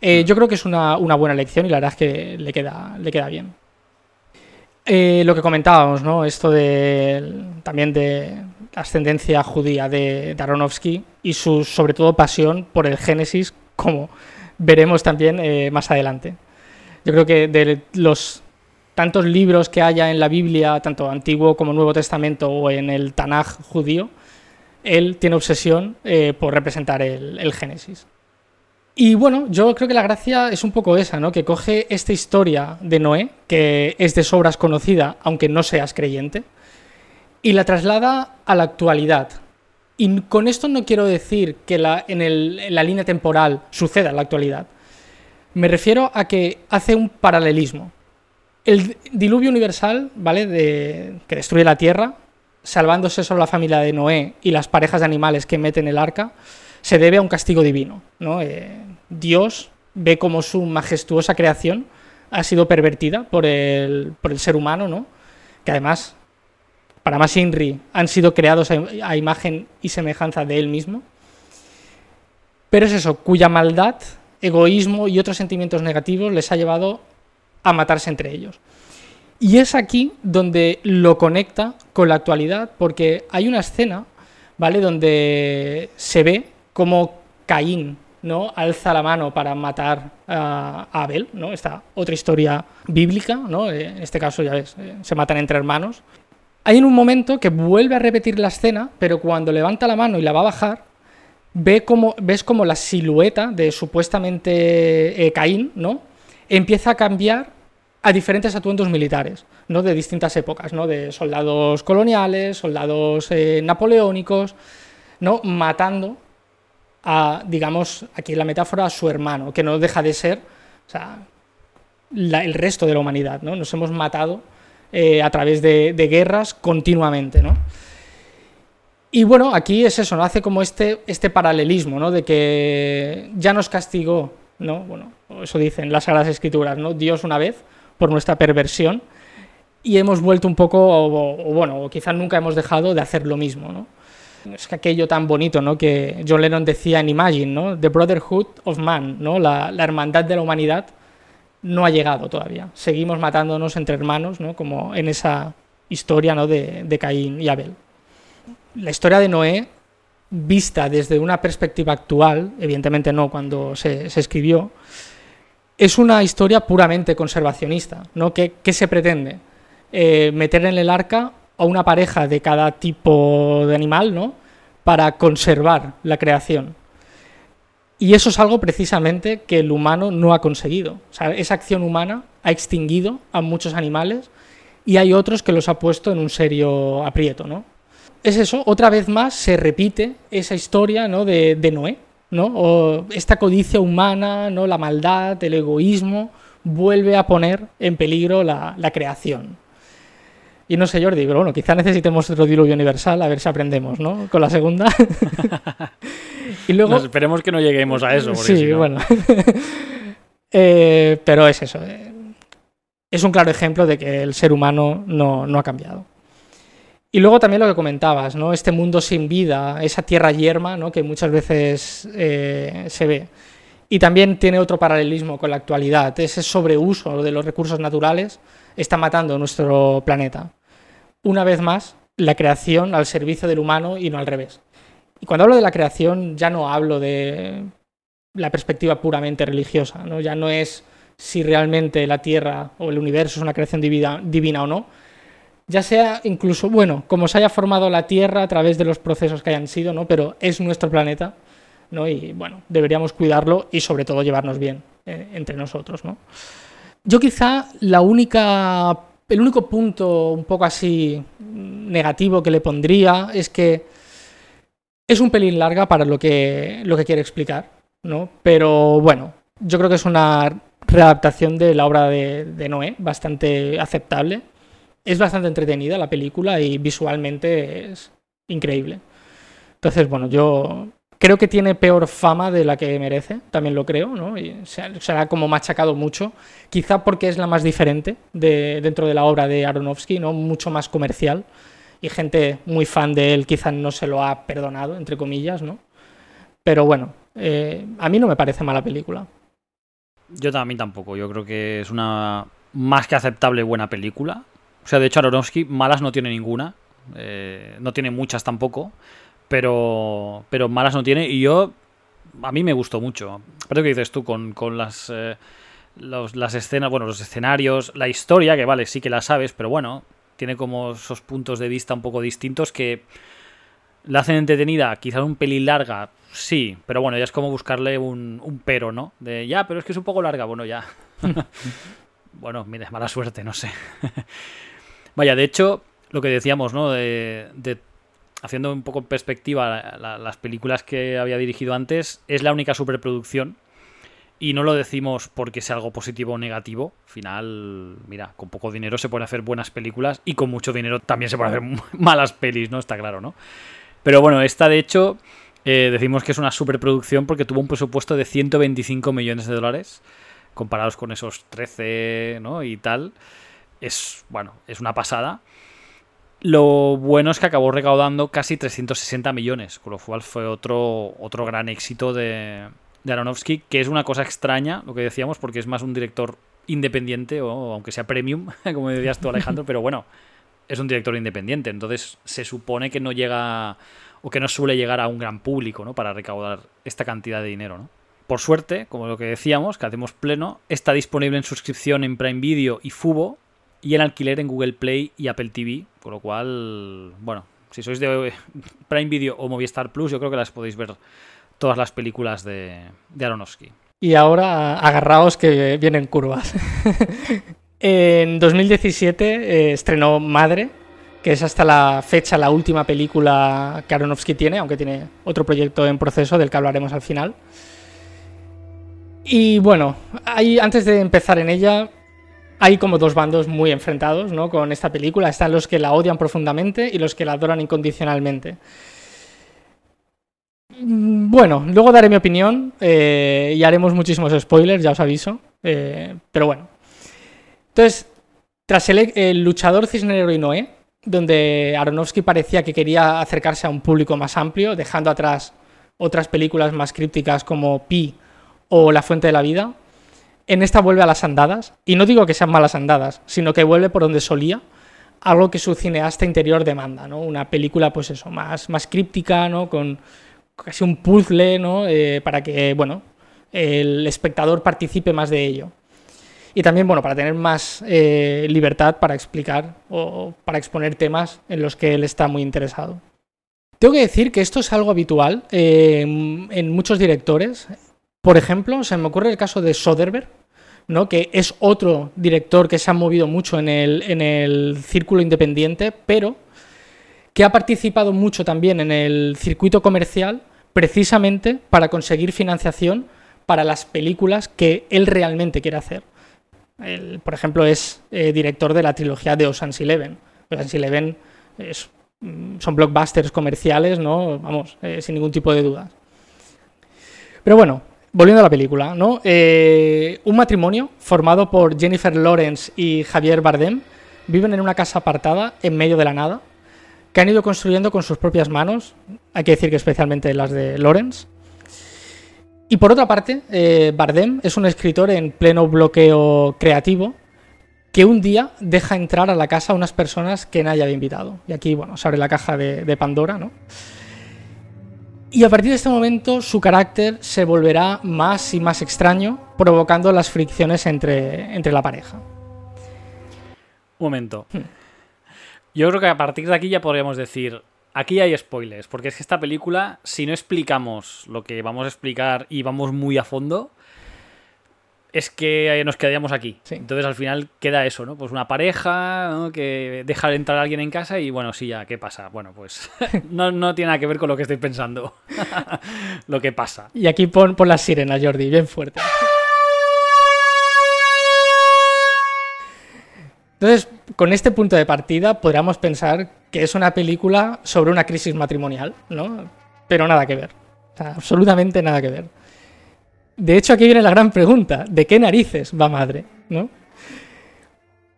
Speaker 2: eh, yo creo que es una, buena elección y la verdad es que le queda, le queda bien. Eh, lo que comentábamos, ¿no? Esto de también de la ascendencia judía de Daronovsky y su sobre todo pasión por el Génesis, como veremos también eh, más adelante. Yo creo que de los tantos libros que haya en la Biblia, tanto Antiguo como Nuevo Testamento o en el Tanaj judío, él tiene obsesión eh, por representar el, Génesis. Y bueno, yo creo que la gracia es un poco esa, ¿no? Que coge esta historia de Noé, que es de sobras conocida, aunque no seas creyente, y la traslada a la actualidad. Y con esto no quiero decir que la, en, la línea temporal suceda en la actualidad. Me refiero a que hace un paralelismo. El diluvio universal, ¿vale? De, que destruye la tierra, salvándose solo la familia de Noé y las parejas de animales que meten el arca, se debe a un castigo divino. ¿no? Eh, Dios ve como su majestuosa creación ha sido pervertida por el, por el ser humano, ¿no? que además, para más Inri, han sido creados a imagen y semejanza de él mismo. Pero es eso, cuya maldad, egoísmo y otros sentimientos negativos les ha llevado a matarse entre ellos. Y es aquí donde lo conecta con la actualidad, porque hay una escena, ¿vale? Donde se ve como Caín, ¿no? Alza la mano para matar a Abel, ¿no? Esta otra historia bíblica, ¿no? Eh, en este caso, ya ves, eh, se matan entre hermanos. Hay en un momento que vuelve a repetir la escena, pero cuando levanta la mano y la va a bajar, ve como, ves como la silueta de supuestamente eh, Caín, ¿no? empieza a cambiar a diferentes atuendos militares, ¿no? De distintas épocas, ¿no? De soldados coloniales, soldados eh, napoleónicos, ¿no? Matando a, digamos, aquí la metáfora, a su hermano, que no deja de ser, o sea, el resto de la humanidad, ¿no? Nos hemos matado eh, a través de, guerras continuamente, ¿no? Y bueno, aquí es eso, ¿no? Hace como este, este paralelismo, ¿no? De que ya nos castigó ¿no? Bueno, eso dicen las Sagradas Escrituras, ¿no? Dios una vez por nuestra perversión y hemos vuelto un poco, o, bueno, quizás nunca hemos dejado de hacer lo mismo, ¿no? Es que aquello tan bonito, ¿no? Que John Lennon decía en Imagine, ¿no? The Brotherhood of Man, ¿no? La, hermandad de la humanidad no ha llegado todavía. Seguimos matándonos entre hermanos, ¿no? Como en esa historia, ¿no? De, de Caín y Abel. La historia de Noé vista desde una perspectiva actual, evidentemente no cuando se, escribió, es una historia puramente conservacionista. ¿no? ¿Qué, se pretende? Eh, meter en el arca a una pareja de cada tipo de animal ¿no? para conservar la creación. Y eso es algo precisamente que el humano no ha conseguido. esa acción humana ha extinguido a muchos animales y hay otros que los ha puesto en un serio aprieto. ¿no? es eso, otra vez más se repite esa historia ¿no? de, Noé, ¿no? O esta codicia humana, ¿no? la maldad, el egoísmo, vuelve a poner en peligro la, creación. Y no sé, Jordi, pero bueno, quizá necesitemos otro diluvio universal, a ver si aprendemos, ¿no? Con la segunda.
Speaker 1: y luego... esperemos que no lleguemos a eso.
Speaker 2: sí, bueno. Eh, pero es eso. Eh, es un claro ejemplo de que el ser humano no, ha cambiado. Y luego también lo que comentabas, ¿no? Este mundo sin vida, esa tierra yerma, ¿no? Que muchas veces eh, se ve. Y también tiene otro paralelismo con la actualidad. Ese sobreuso de los recursos naturales está matando nuestro planeta. Una vez más, la creación al servicio del humano y no al revés. Y cuando hablo de la creación ya no hablo de la perspectiva puramente religiosa, ¿no? ya no es si realmente la Tierra o el universo es una creación divina, divina o no, ya sea incluso, bueno, como se haya formado la Tierra a través de los procesos que hayan sido, ¿no? pero es nuestro planeta ¿no? y bueno, deberíamos cuidarlo y sobre todo llevarnos bien eh, entre nosotros. ¿no? Yo quizá la única, el único punto un poco así negativo que le pondría es que es un pelín larga para lo que, lo que quiere explicar, ¿no? Pero bueno, yo creo que es una readaptación de la obra de, Noé, bastante aceptable. Es bastante entretenida la película y visualmente es increíble. Entonces, bueno, yo creo que tiene peor fama de la que merece, también lo creo, ¿no? Y se, ha, como machacado mucho, quizá porque es la más diferente de, dentro de la obra de Aronofsky, ¿no? Mucho más comercial y gente muy fan de él quizá no se lo ha perdonado, entre comillas, ¿no? Pero bueno, eh, a mí no me parece mala película.
Speaker 1: Yo también tampoco. Yo creo que es una más que aceptable buena película. O sea, de hecho, Aronofsky malas no tiene ninguna. Eh, no tiene muchas tampoco. Pero, pero malas no tiene. Y yo, a mí me gustó mucho. Pero que dices tú, con, las, eh, las escenas, bueno, los escenarios, la historia, que vale, sí que la sabes, pero bueno, tiene como esos puntos de vista un poco distintos que la hacen entretenida, quizás un pelín larga, sí, pero bueno, ya es como buscarle un, un pero, ¿no? De ya, pero es que es un poco larga, bueno, ya. bueno, mire, mala suerte, no sé. Vaya, de hecho, lo que decíamos, ¿no? De, haciendo un poco en perspectiva las películas que había dirigido antes, es la única superproducción. Y no lo decimos porque sea algo positivo o negativo. Al final, mira, con poco dinero se pueden hacer buenas películas y con mucho dinero también se pueden hacer malas pelis, ¿no? Está claro, ¿no? Pero bueno, esta de hecho eh, decimos que es una superproducción porque tuvo un presupuesto de 125 millones de dólares, comparados con esos 13 ¿no? y tal. Es, bueno, es una pasada. Lo bueno es que acabó recaudando casi 360 millones, con lo cual fue otro, otro gran éxito de, de Aronofsky, que es una cosa extraña, lo que decíamos, porque es más un director independiente, o aunque sea premium, como decías tú Alejandro, pero bueno, es un director independiente, entonces se supone que no llega o que no suele llegar a un gran público, ¿no? Para recaudar esta cantidad de dinero, ¿no? Por suerte, como lo que decíamos, que hacemos pleno, está disponible en suscripción en Prime Video y Fubo y en alquiler en Google Play y Apple TV, con lo cual, bueno, si sois de Prime Video o Movistar Plus, yo creo que las podéis ver todas las películas de, de Aronofsky.
Speaker 2: Y ahora agarraos que vienen curvas. en 2017 eh, estrenó Madre, que es hasta la fecha la última película que Aronofsky tiene, aunque tiene otro proyecto en proceso del que hablaremos al final. Y bueno, hay, antes de empezar en ella, hay como dos bandos muy enfrentados ¿no? con esta película. Están los que la odian profundamente y los que la adoran incondicionalmente. Mm, bueno, luego daré mi opinión eh, y haremos muchísimos spoilers, ya os aviso. Eh, pero bueno. Entonces, tras el, el luchador Cisnero y Noé, donde Aronofsky parecía que quería acercarse a un público más amplio, dejando atrás otras películas más crípticas como Pi o La Fuente de la Vida. En esta vuelve a las andadas, y no digo que sean malas andadas, sino que vuelve por donde solía, algo que su cineasta interior demanda, ¿no? Una película, pues eso, más, más críptica, ¿no? Con casi un puzzle, ¿no? Eh, para que, bueno, el espectador participe más de ello y también, bueno, para tener más eh, libertad para explicar o para exponer temas en los que él está muy interesado. Tengo que decir que esto es algo habitual eh, en muchos directores. Por ejemplo, se me ocurre el caso de Soderbergh, ¿no? que es otro director que se ha movido mucho en el, en el círculo independiente, pero que ha participado mucho también en el circuito comercial precisamente para conseguir financiación para las películas que él realmente quiere hacer por ejemplo, es eh, director de la trilogía de Ocean's Eleven. Ocean's Eleven mm, son blockbusters comerciales, ¿no? Vamos, eh, sin ningún tipo de dudas. Pero bueno, volviendo a la película, ¿no? Eh, un matrimonio formado por Jennifer Lawrence y Javier Bardem viven en una casa apartada en medio de la nada que han ido construyendo con sus propias manos, hay que decir que especialmente las de Lawrence. Y por otra parte, eh, Bardem es un escritor en pleno bloqueo creativo que un día deja entrar a la casa a unas personas que nadie había invitado. Y aquí, bueno, se abre la caja de, de Pandora, ¿no? Y a partir de este momento su carácter se volverá más y más extraño, provocando las fricciones entre, entre la pareja.
Speaker 1: Un momento. Yo creo que a partir de aquí ya podríamos decir, aquí hay spoilers, porque es que esta película, si no explicamos lo que vamos a explicar y vamos muy a fondo, es que nos quedaríamos aquí.
Speaker 2: Sí.
Speaker 1: Entonces al final queda eso, ¿no? Pues una pareja ¿no? que deja entrar a alguien en casa y bueno, sí, ya, ¿qué pasa? Bueno, pues no, no tiene nada que ver con lo que estoy pensando. lo que pasa.
Speaker 2: Y aquí pon, pon las sirenas, Jordi, bien fuerte. Entonces, con este punto de partida podríamos pensar que es una película sobre una crisis matrimonial, ¿no? Pero nada que ver. O sea, absolutamente nada que ver. De hecho, aquí viene la gran pregunta: ¿de qué narices va madre? ¿No?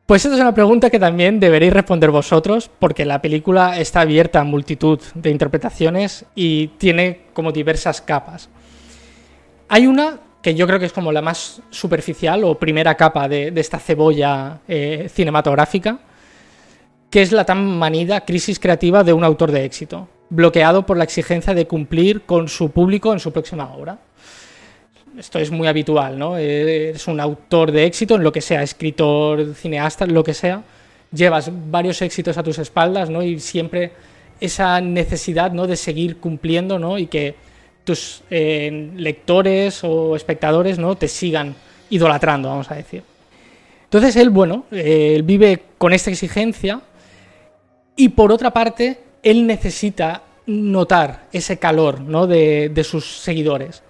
Speaker 2: Pues esta es una pregunta que también deberéis responder vosotros, porque la película está abierta a multitud de interpretaciones y tiene como diversas capas. Hay una que yo creo que es como la más superficial o primera capa de, esta cebolla eh, cinematográfica, que es la tan manida crisis creativa de un autor de éxito, bloqueado por la exigencia de cumplir con su público en su próxima obra. Esto es muy habitual, ¿no? Es un autor de éxito en lo que sea, escritor, cineasta, lo que sea. Llevas varios éxitos a tus espaldas, ¿no? Y siempre esa necesidad, ¿no? De seguir cumpliendo, ¿no? Y que tus eh, lectores o espectadores no te sigan idolatrando, vamos a decir. Entonces él, bueno, eh, él vive con esta exigencia y por otra parte, él necesita notar ese calor ¿no? de, de, sus seguidores.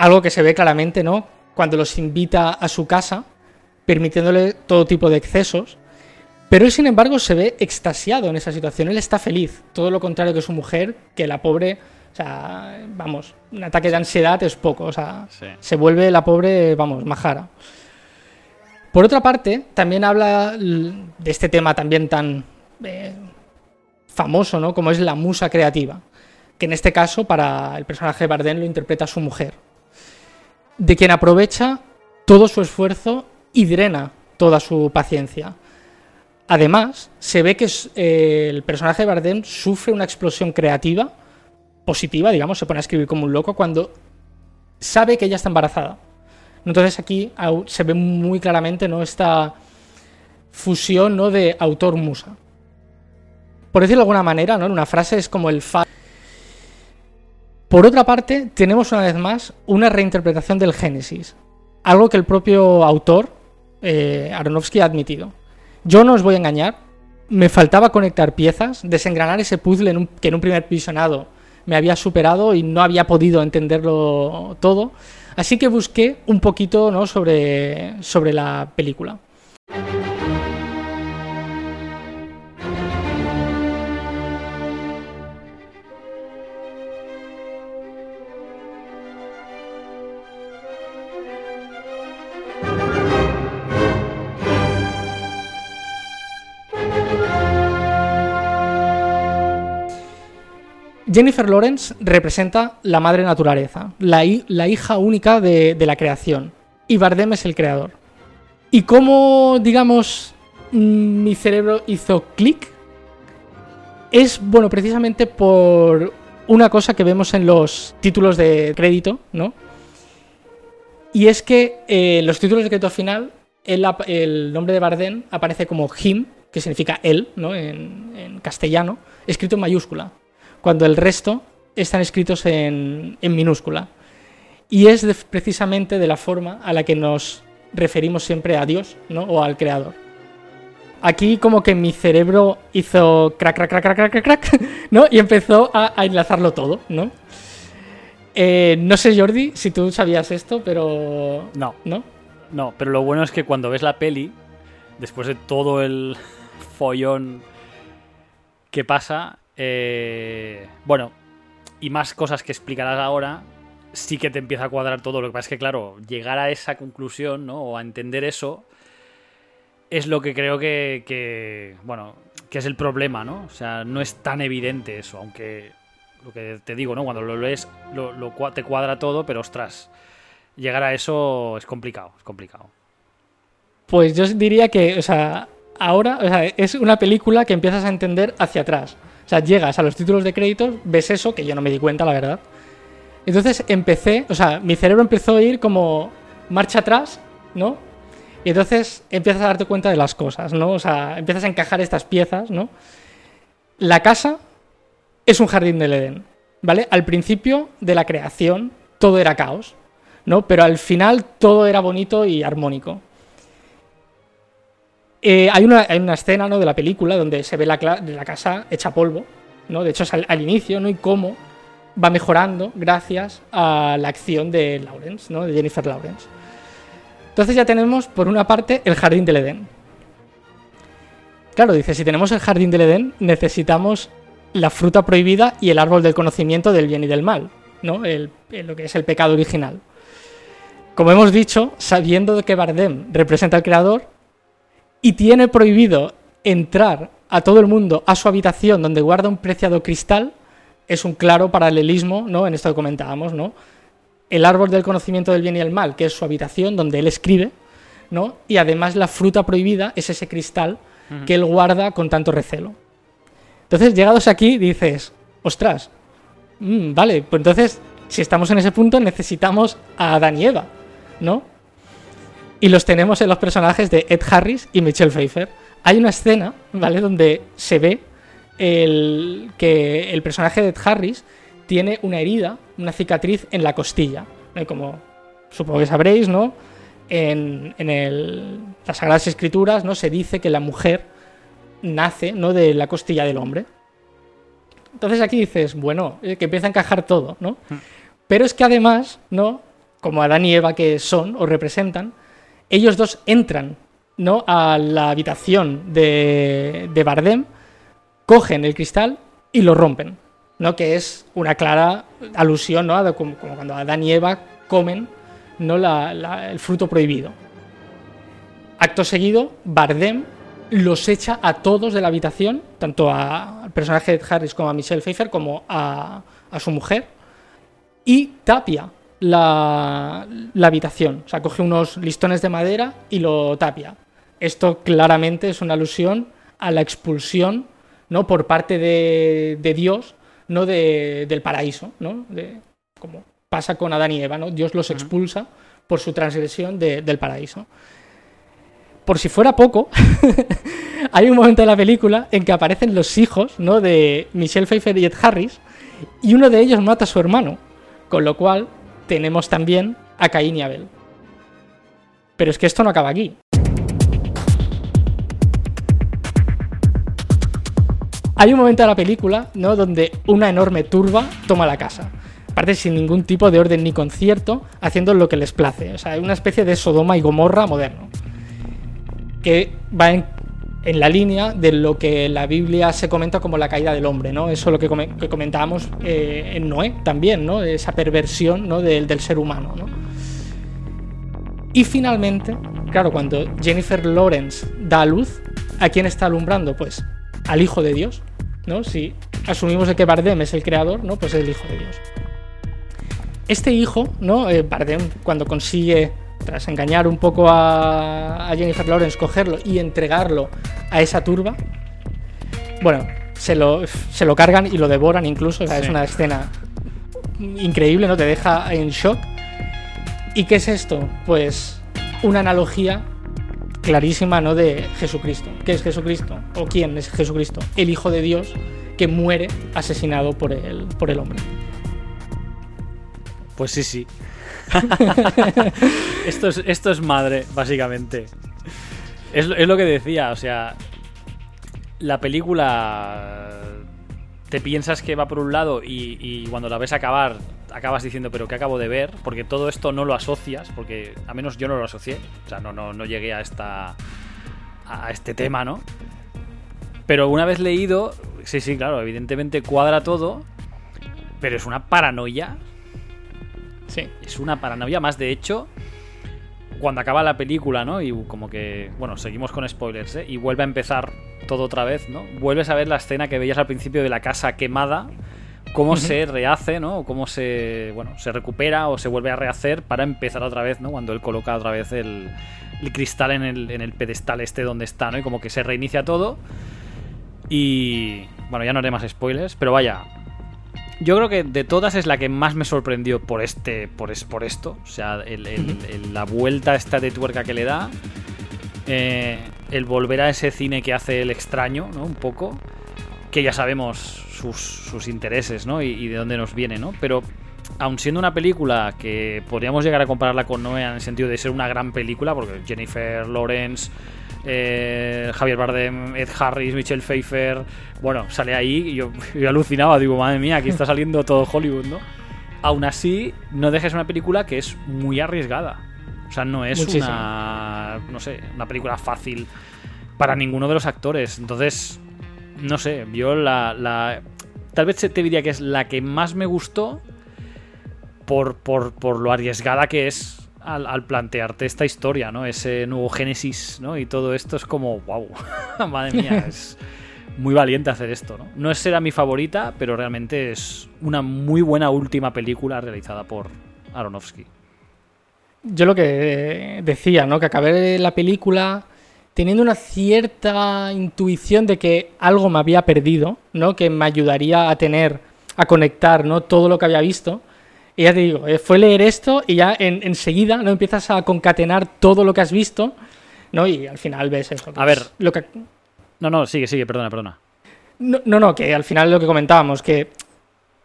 Speaker 2: Algo que se ve claramente ¿no? cuando los invita a su casa, permitiéndole todo tipo de excesos. Pero él, sin embargo, se ve extasiado en esa situación. Él está feliz. Todo lo contrario que su mujer, que la pobre o sea, vamos, un ataque de ansiedad es poco. O sea, sí. se vuelve la pobre, vamos, majara. Por otra parte, también habla de este tema también tan eh, famoso, ¿no? Como es la musa creativa. Que en este caso, para el personaje de Bardem, lo interpreta su mujer. De quien aprovecha todo su esfuerzo y drena toda su paciencia. Además, se ve que eh, el personaje de Bardem sufre una explosión creativa positiva, digamos, se pone a escribir como un loco cuando sabe que ella está embarazada. Entonces aquí se ve muy claramente ¿no? esta fusión ¿no? de autor-musa. Por decirlo de alguna manera, ¿no? en una frase es como el fa. Por otra parte, tenemos una vez más una reinterpretación del Génesis, algo que el propio autor, eh, Aronofsky, ha admitido. Yo no os voy a engañar, me faltaba conectar piezas, desengranar ese puzzle que en un primer visionado me había superado y no había podido entenderlo todo. Así que busqué un poquito sobre, sobre la película. Jennifer Lawrence representa la madre naturaleza, la, la hija única de, de, la creación, y Bardem es el creador. ¿Y cómo, digamos, mi cerebro hizo clic? Es, bueno, precisamente por una cosa que vemos en los títulos de crédito, ¿no? Y es que en eh, los títulos de crédito final, el, el, nombre de Bardem aparece como him, que significa él, ¿no? En, en castellano, escrito en mayúscula cuando el resto están escritos en, en minúscula. Y es de, precisamente de la forma a la que nos referimos siempre a Dios ¿no? o al Creador. Aquí como que mi cerebro hizo crack, crack, crack, crack, crack, crack, ¿no? Y empezó a, a enlazarlo todo, ¿no? Eh, no sé, Jordi, si tú sabías esto, pero...
Speaker 1: No.
Speaker 2: ¿No?
Speaker 1: No, pero lo bueno es que cuando ves la peli, después de todo el follón que pasa, eh, bueno, y más cosas que explicarás ahora, sí que te empieza a cuadrar todo. Lo que pasa es que, claro, llegar a esa conclusión, ¿no? O a entender eso, es lo que creo que, bueno, que es el problema, ¿no? O sea, no es tan evidente eso, aunque lo que te digo, ¿no? Cuando lo lees, lo, te cuadra todo, pero ostras, llegar a eso es complicado, es complicado.
Speaker 2: Pues yo diría que, o sea, ahora, es una película que empiezas a entender hacia atrás. Sea, llegas a los títulos de créditos, ves eso, que yo no me di cuenta, la verdad. Entonces empecé, o sea, mi cerebro empezó a ir como marcha atrás, ¿no? Y entonces empiezas a darte cuenta de las cosas, ¿no? O sea, empiezas a encajar estas piezas, ¿no? La casa es un jardín del Edén, ¿vale? Al principio de la creación todo era caos, ¿no? Pero al final todo era bonito y armónico. Eh, hay, una, escena de la película donde se ve la, casa hecha polvo, ¿no? De hecho, es al, inicio. Y cómo va mejorando gracias a la acción de Lawrence, ¿no? De Jennifer Lawrence. Entonces ya tenemos, por una parte, el jardín del Edén. Claro, dice, si tenemos el jardín del Edén, necesitamos la fruta prohibida y el árbol del conocimiento del bien y del mal, ¿no? lo que es el pecado original. Como hemos dicho, sabiendo que Bardem representa al creador y tiene prohibido entrar a todo el mundo a su habitación donde guarda un preciado cristal, es un claro paralelismo, ¿no? En esto que comentábamos, ¿no? El árbol del conocimiento del bien y el mal, que es su habitación donde él escribe, ¿no? Y además la fruta prohibida es ese cristal que él guarda con tanto recelo. Entonces, llegados aquí, dices, ostras, mm, vale, pues entonces, si estamos en ese punto, necesitamos a Adán y Eva, ¿no? Y los tenemos en los personajes de Ed Harris y Michelle Pfeiffer. Hay una escena, ¿vale? Donde se ve el, que el personaje de Ed Harris tiene una herida, una cicatriz en la costilla. Como supongo que sabréis, ¿no? En, en las Sagradas Escrituras, ¿no? Se dice que la mujer nace ¿no? de la costilla del hombre. Entonces aquí dices, bueno, eh, que empieza a encajar todo, ¿no? Hmm. Pero es que además, ¿no? Como Adán y Eva que son o representan, ellos dos entran, ¿no? A la habitación de, de Bardem, cogen el cristal y lo rompen, ¿no? Que es una clara alusión, ¿no? como, cuando Adán y Eva comen, ¿no? el fruto prohibido. Acto seguido, Bardem los echa a todos de la habitación, tanto al personaje de Harris como a Michelle Pfeiffer, como a, su mujer, y tapia la, habitación. O sea, coge unos listones de madera y lo tapia. Esto claramente es una alusión a la expulsión ¿no? por parte de, Dios ¿no? del paraíso, ¿no? como pasa con Adán y Eva, ¿no? Dios los expulsa por su transgresión del paraíso por si fuera poco, hay un momento de la película en que aparecen los hijos ¿no? de Michelle Pfeiffer y Ed Harris, y uno de ellos mata a su hermano, con lo cual tenemos también a Caín y Abel. Pero es que esto no acaba aquí. Hay un momento de la película ¿no? donde una enorme turba toma la casa. Aparte sin ningún tipo de orden ni concierto, haciendo lo que les place. O sea, una especie de Sodoma y Gomorra moderno que va en, la línea de lo que la Biblia se comenta como la caída del hombre, ¿no? Eso es lo que, comentábamos eh, en Noé también, ¿no? Esa perversión ¿no? del, ser humano, ¿no? Y finalmente, claro, cuando Jennifer Lawrence da a luz, ¿a quién está alumbrando? Pues al Hijo de Dios, ¿no? Si asumimos de que Bardem es el creador, ¿no? Pues es el Hijo de Dios. Este hijo, ¿no? Eh, Bardem, cuando consigue tras engañar un poco a, Jennifer Lawrence, cogerlo y entregarlo a esa turba, bueno, se lo, se lo cargan y lo devoran incluso, es una escena increíble, ¿no? Te deja en shock. ¿Y qué es esto? Pues una analogía clarísima, ¿no? De Jesucristo. ¿Qué es Jesucristo? ¿O quién es Jesucristo? El Hijo de Dios que muere asesinado por el, por el hombre.
Speaker 1: Pues sí, sí. esto, es, esto es madre, básicamente. Es, lo que decía, o sea, la película te piensas que va por un lado y, cuando la ves acabar acabas diciendo pero ¿qué acabo de ver? Porque todo esto no lo asocias, porque a menos yo no lo asocié, o sea, no, no, no llegué a, esta, a este tema, ¿no? Pero una vez leído, sí, sí, claro, evidentemente cuadra todo, pero es una paranoia
Speaker 2: Sí.
Speaker 1: Es una paranoia más, de hecho, cuando acaba la película, ¿no? Y como que, bueno, seguimos con spoilers, ¿eh? Y vuelve a empezar todo otra vez, ¿no? Vuelves a ver la escena que veías al principio de la casa quemada, cómo se rehace, ¿no? Cómo se, bueno, se recupera o se vuelve a rehacer para empezar otra vez, ¿no? Cuando él coloca otra vez el, el cristal en el, en el pedestal este donde está, ¿no? Y como que se reinicia todo. Y bueno, ya no haré más spoilers, pero vaya, yo creo que de todas es la que más me sorprendió por este. por, es, por esto. O sea, el, el, el, la vuelta esta de tuerca que le da. Eh, el volver a ese cine que hace el extraño, ¿no? Un poco. Que ya sabemos sus, sus intereses, ¿no? Y, y, de dónde nos viene, ¿no? Pero aun siendo una película que podríamos llegar a compararla con Noé en el sentido de ser una gran película, porque Jennifer Lawrence eh, Javier Bardem, Ed Harris, Michelle Pfeiffer. Bueno, sale ahí y yo, yo, alucinaba, digo, madre mía, aquí está saliendo todo Hollywood, ¿no? Aún así, no dejes una película que es muy arriesgada. O sea, no es Muchísimo. una. No sé, una película fácil para ninguno de los actores. Entonces, no sé, yo la. la tal vez te diría que es la que más me gustó por, por, por lo arriesgada que es al, al, plantearte esta historia, ¿no? Ese nuevo Génesis, ¿no? Y todo esto es como, wow, madre mía, es muy valiente hacer esto, ¿no? No es será mi favorita, pero realmente es una muy buena última película realizada por Aronofsky.
Speaker 2: Yo lo que decía, ¿no? Que acabé la película teniendo una cierta intuición de que algo me había perdido, ¿no? Que me ayudaría a tener, a conectar, ¿no? Todo lo que había visto y ya te digo, eh, fue leer esto y ya en, enseguida no empiezas a concatenar todo lo que has visto, ¿no? Y al final ves eso.
Speaker 1: A ver.
Speaker 2: Lo que...
Speaker 1: No, no, sigue, sigue, perdona, perdona.
Speaker 2: No, no, no, que al final lo que comentábamos, que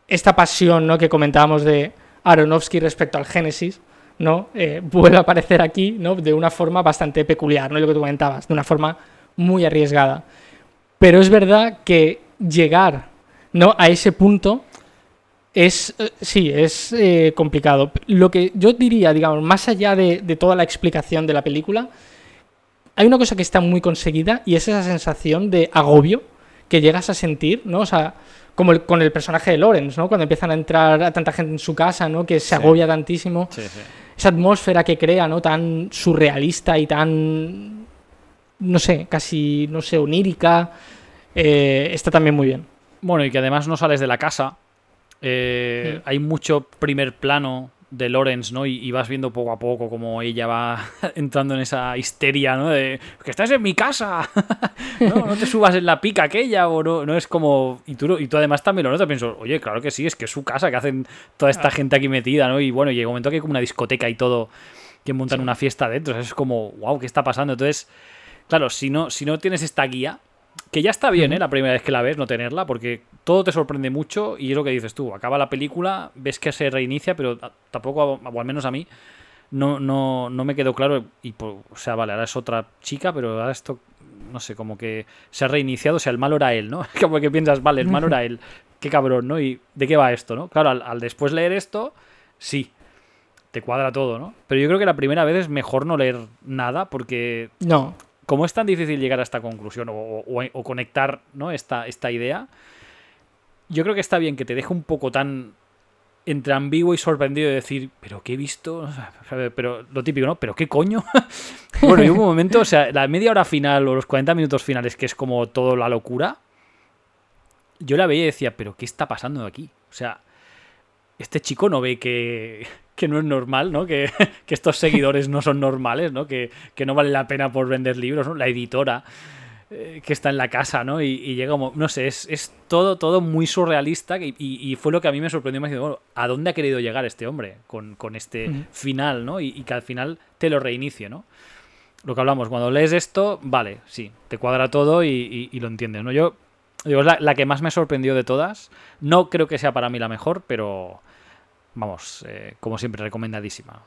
Speaker 2: esta pasión ¿no? que comentábamos de Aronofsky respecto al Génesis, ¿no? Eh, vuelve a aparecer aquí, ¿no? De una forma bastante peculiar, ¿no? Lo que tú comentabas, de una forma muy arriesgada. Pero es verdad que llegar ¿no? a ese punto es, sí, es eh, complicado. Lo que yo diría, digamos, más allá de, de, toda la explicación de la película, hay una cosa que está muy conseguida y es esa sensación de agobio que llegas a sentir, ¿no? O sea, como el, con el personaje de Lawrence, ¿no? Cuando empiezan a entrar a tanta gente en su casa, ¿no? Que se sí. agobia tantísimo.
Speaker 1: Sí, sí.
Speaker 2: Esa atmósfera que crea, ¿no? Tan surrealista y tan, no sé, casi, no sé, onírica, eh, está también muy bien.
Speaker 1: Bueno, y que además no sales de la casa, eh, sí. Hay mucho primer plano de Lawrence, ¿no? Y, y, vas viendo poco a poco cómo ella va entrando en esa histeria, ¿no? De que estás en mi casa, ¿no? No te subas en la pica aquella, o no, no es como. Y tú, y tú además también lo notas, pienso, oye, claro que sí, es que es su casa, que hacen toda esta gente aquí metida, ¿no? Y bueno, llega un momento que hay como una discoteca y todo, que montan sí. una fiesta dentro, o sea, es como, wow, ¿qué está pasando? Entonces, claro, si no, si no tienes esta guía, que ya está bien, ¿eh? La primera vez que la ves, no tenerla, porque todo te sorprende mucho y es lo que dices tú. Acaba la película, ves que se reinicia, pero tampoco, o al menos a mí, no, no, no me quedó claro. Y, o sea, vale, ahora es otra chica, pero ahora esto, no sé, como que se ha reiniciado. O sea, el malo era él, ¿no? Como que piensas, vale, el malo era él. Qué cabrón, ¿no? ¿Y de qué va esto, no? Claro, al, al después leer esto, sí, te cuadra todo, ¿no? Pero yo creo que la primera vez es mejor no leer nada porque...
Speaker 2: No
Speaker 1: como es tan difícil llegar a esta conclusión o, conectar ¿no? esta, esta idea, yo creo que está bien que te deje un poco tan entre ambiguo y sorprendido de decir, pero qué he visto, pero lo típico, ¿no? Pero qué coño. bueno, y un momento, o sea, la media hora final o los 40 minutos finales, que es como todo la locura, yo la veía y decía, pero ¿qué está pasando aquí? O sea, este chico no ve que, que no es normal, ¿no? Que, que, estos seguidores no son normales, ¿no? Que, que, no vale la pena por vender libros, ¿no? La editora eh, que está en la casa, ¿no? Y, y llega como, no sé, es, es, todo, todo muy surrealista y, y, fue lo que a mí me sorprendió más. Bueno, ¿a dónde ha querido llegar este hombre con, con este mm. final, ¿no? Y, que al final te lo reinicie, ¿no? Lo que hablamos, cuando lees esto, vale, sí, te cuadra todo y, lo entiendes, ¿no? Yo digo, es la, la que más me sorprendió de todas. No creo que sea para mí la mejor, pero vamos, eh, como siempre, recomendadísima.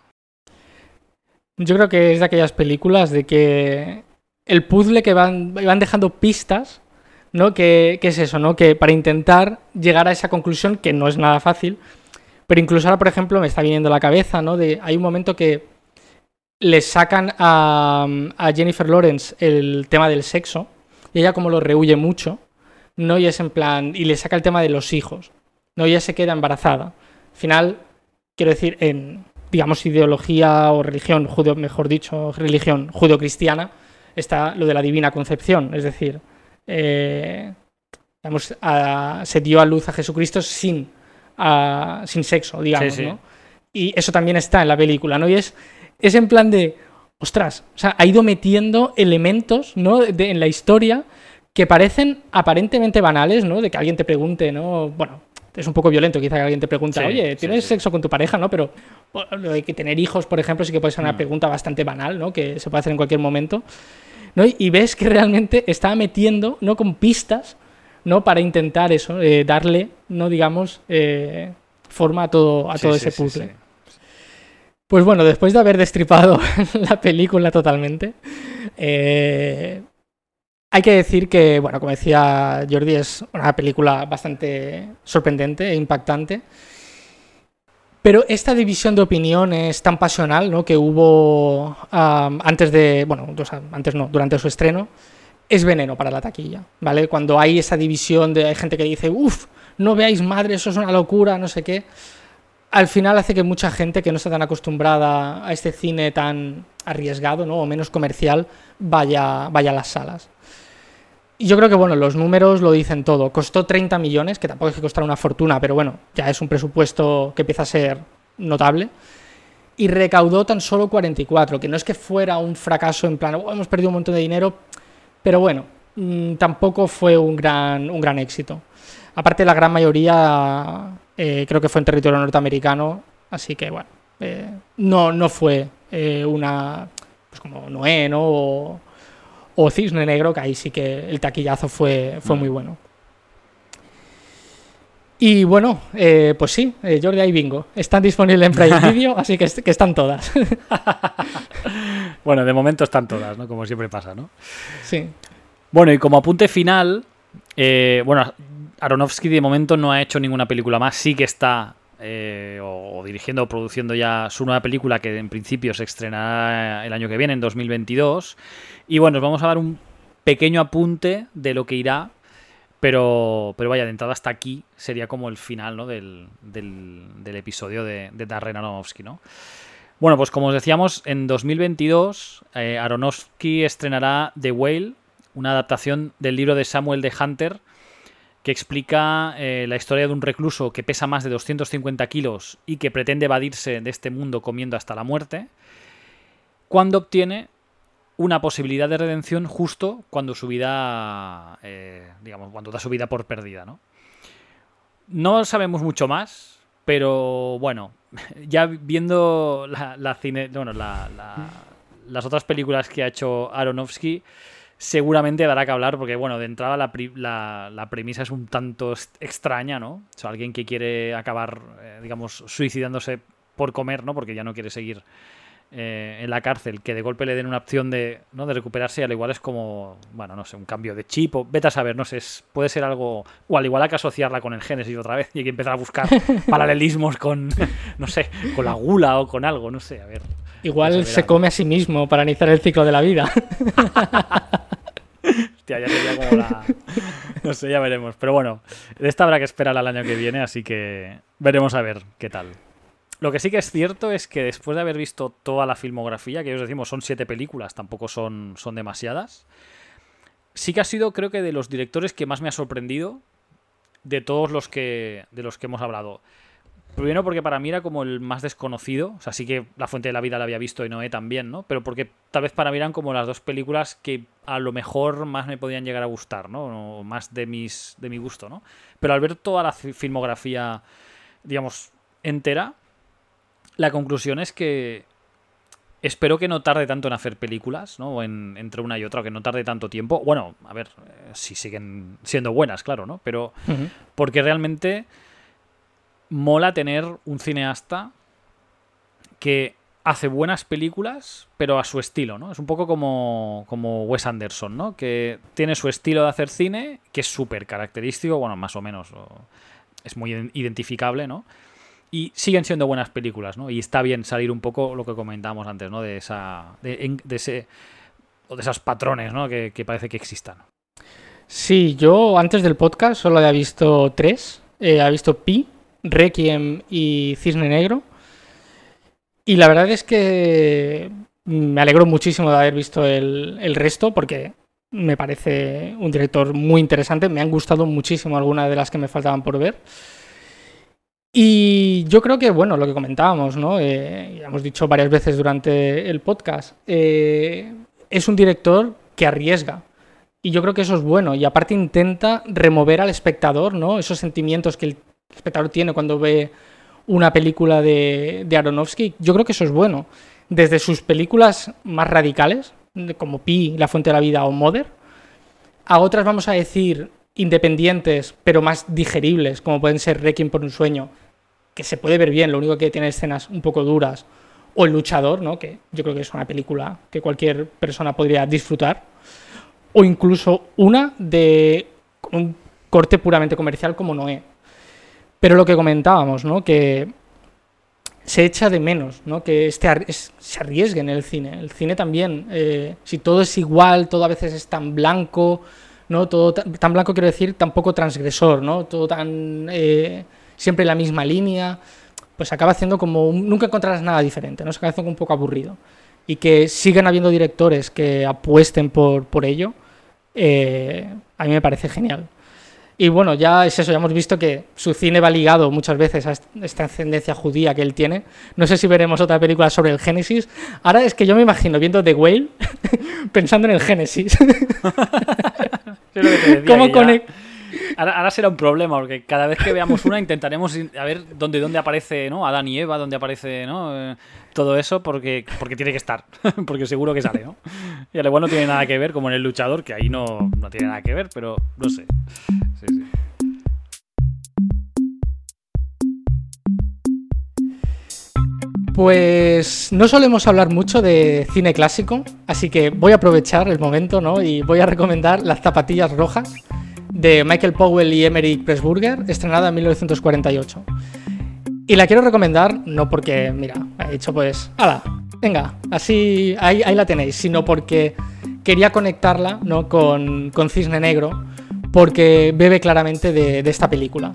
Speaker 2: Yo creo que es de aquellas películas de que el puzzle que van, van dejando pistas, ¿no? Que, que, es eso, ¿no? Que para intentar llegar a esa conclusión, que no es nada fácil, pero incluso ahora, por ejemplo, me está viniendo a la cabeza, ¿no? Hay un momento que le sacan a, a Jennifer Lawrence el tema del sexo, y ella como lo rehuye mucho, ¿no? Y es en plan, y le saca el tema de los hijos, ¿no? Y ella se queda embarazada. Al final, quiero decir, en, digamos, ideología o religión, judeo, mejor dicho, religión judeocristiana, está lo de la divina concepción, es decir, eh, digamos, se dio a luz a Jesucristo sin, sin sexo, digamos, ¿no? Y eso también está en la película, ¿no? Y es, es en plan de, ostras, o sea, ha ido metiendo elementos, ¿no? en la historia que parecen aparentemente banales, ¿no? De que alguien te pregunte, ¿no? Bueno, es un poco violento quizá que alguien te pregunte, oye, ¿tienes sexo con tu pareja, no? Pero lo de que tener hijos, por ejemplo, sí que puede ser una mm. pregunta bastante banal, ¿no? Que se puede hacer en cualquier momento. ¿no? Y ves que realmente está metiendo, ¿no? Con pistas, ¿no? Para intentar eso, eh, darle, ¿no? Digamos, eh, forma a todo, a todo ese puzzle. Pues bueno, después de haber destripado la película totalmente, eh, hay que decir que, bueno, como decía Jordi, es una película bastante sorprendente e impactante. Pero esta división de opiniones tan pasional ¿no? que hubo antes de, bueno, antes no, durante su estreno, es veneno para la taquilla, ¿vale? Cuando hay esa división de hay gente que dice, uff, no veáis madre, eso es una locura, no sé qué, al final hace que mucha gente que no está tan acostumbrada a este cine tan arriesgado, ¿no? O menos comercial, vaya, vaya a las salas. Yo creo que, bueno, los números lo dicen todo. Costó 30 millones, que tampoco es que costara una fortuna, pero bueno, ya es un presupuesto que empieza a ser notable. Y recaudó tan solo 44, que no es que fuera un fracaso en plan, oh, hemos perdido un montón de dinero, pero bueno, mm, tampoco fue un gran, un gran éxito. Aparte, la gran mayoría eh, creo que fue en territorio norteamericano, así que bueno, eh, no, no fue eh, una, pues como Noé, ¿no? o Cisne Negro, que ahí sí que el taquillazo fue, fue muy bueno. Y bueno, eh, pues sí, eh, Jordi y Bingo. Están disponibles en Prime Video, así que, están todas.
Speaker 1: bueno, de momento están todas, ¿no? Como siempre pasa, ¿no?
Speaker 2: Sí.
Speaker 1: Bueno, y como apunte final, eh, bueno, Aronofsky de momento no ha hecho ninguna película más, sí que está o, dirigiendo o produciendo ya su nueva película que en principio se estrenará el año que viene, en 2022. Y bueno, os vamos a dar un pequeño apunte de lo que irá, pero, pero vaya, de entrada hasta aquí sería como el final ¿no? del, del, episodio de, de Darren Aronofsky, ¿no? Bueno, pues como os decíamos, en 2022 eh, Aronofsky estrenará The Whale, una adaptación del libro de Samuel de Hunter, que explica eh, la historia de un recluso que pesa más de 250 kilos y que pretende evadirse de este mundo comiendo hasta la muerte, cuando obtiene una posibilidad de redención justo cuando su vida, eh, digamos, cuando da su vida por perdida, ¿no? No sabemos mucho más, pero bueno, ya viendo la, cine, bueno, las otras películas que ha hecho Aronofsky, seguramente dará que hablar, porque bueno, de entrada la, la premisa es un tanto extraña, ¿no? O sea, alguien que quiere acabar, eh, digamos, suicidándose por comer, ¿no? Porque ya no quiere seguir eh, en la cárcel que de golpe le den una opción de, ¿no? de recuperarse, al igual es como, bueno, no sé, un cambio de chip o vete a saber, no sé, puede ser algo, o al igual hay que asociarla con el Génesis otra vez y hay que empezar a buscar paralelismos con, no sé, con la gula o con algo, no sé, a ver.
Speaker 2: Igual se come a sí mismo para iniciar el ciclo de la vida.
Speaker 1: Hostia, ya sería como la... No sé, ya veremos. Pero bueno, esta habrá que esperar al año que viene, así que veremos a ver qué tal. Lo que sí que es cierto es que después de haber visto toda la filmografía, que os decimos son siete películas, tampoco son, son demasiadas, sí que ha sido creo que de los directores que más me ha sorprendido de todos los que, de los que hemos hablado. Primero porque para mí era como el más desconocido, o sea, sí que La Fuente de la Vida la había visto y Noé también, ¿no? Pero porque tal vez para mí eran como las dos películas que a lo mejor más me podían llegar a gustar, ¿no? O más de, mis, de mi gusto, ¿no? Pero al ver toda la filmografía, digamos, entera, la conclusión es que espero que no tarde tanto en hacer películas, ¿no? En, entre una y otra, que no tarde tanto tiempo. Bueno, a ver, eh, si siguen siendo buenas, claro, ¿no? Pero porque realmente mola tener un cineasta que hace buenas películas, pero a su estilo, ¿no? Es un poco como, como Wes Anderson, ¿no? Que tiene su estilo de hacer cine, que es súper característico, bueno, más o menos, es muy identificable, ¿no? y siguen siendo buenas películas, ¿no? Y está bien salir un poco lo que comentábamos antes, ¿no? De esa. de, ese. o de esos patrones, ¿no? Que, parece que existan.
Speaker 2: Sí, yo antes del podcast solo había visto tres. Eh, visto Pi, Requiem y Cisne Negro. Y la verdad es que me alegro muchísimo de haber visto el, el resto porque me parece un director muy interesante. Me han gustado muchísimo algunas de las que me faltaban por ver. Y yo creo que, bueno, lo que comentábamos, ¿no? Eh, hemos dicho varias veces durante el podcast, eh, es un director que arriesga. Y yo creo que eso es bueno. Y aparte intenta remover al espectador, ¿no? Esos sentimientos que el espectador tiene cuando ve una película de, de Aronofsky. Yo creo que eso es bueno. Desde sus películas más radicales, como Pi, La Fuente de la Vida o Mother, a otras, vamos a decir, independientes, pero más digeribles, como pueden ser Requiem por un sueño, que se puede ver bien, lo único que tiene escenas un poco duras, o El luchador, ¿no? que yo creo que es una película que cualquier persona podría disfrutar, o incluso una de un corte puramente comercial como Noé. Pero lo que comentábamos, ¿no? que se echa de menos, ¿no? que este se arriesgue en el cine. El cine también, eh, si todo es igual, todo a veces es tan blanco, ¿no? Todo tan, blanco quiero decir, tampoco transgresor, ¿no? Todo tan eh, siempre la misma línea, pues acaba haciendo como nunca encontrarás nada diferente, ¿no? Se acaba haciendo un poco aburrido. Y que sigan habiendo directores que apuesten por, por ello, eh, a mí me parece genial. Y bueno, ya es eso, ya hemos visto que su cine va ligado muchas veces a esta ascendencia judía que él tiene. No sé si veremos otra película sobre el Génesis. Ahora es que yo me imagino viendo The Whale pensando en el Génesis.
Speaker 1: ¿Cómo conecta? Ahora, será un problema, porque cada vez que veamos una intentaremos a ver dónde, dónde aparece ¿no? Adán y Eva, dónde aparece ¿no? Eh, todo eso, porque, porque tiene que estar, porque seguro que sale. ¿no? Y al igual no tiene nada que ver, como en El Luchador, que ahí no, no tiene nada que ver, pero no sé.
Speaker 2: Pues no solemos hablar mucho de cine clásico, así que voy a aprovechar el momento ¿no? y voy a recomendar Las zapatillas rojas de Michael Powell y Emery Pressburger, estrenada en 1948. Y la quiero recomendar no porque, mira, he dicho pues, ¡hala! Venga, así, ahí, la tenéis, sino porque quería conectarla ¿no? con, Cisne Negro, porque bebe claramente de, esta película.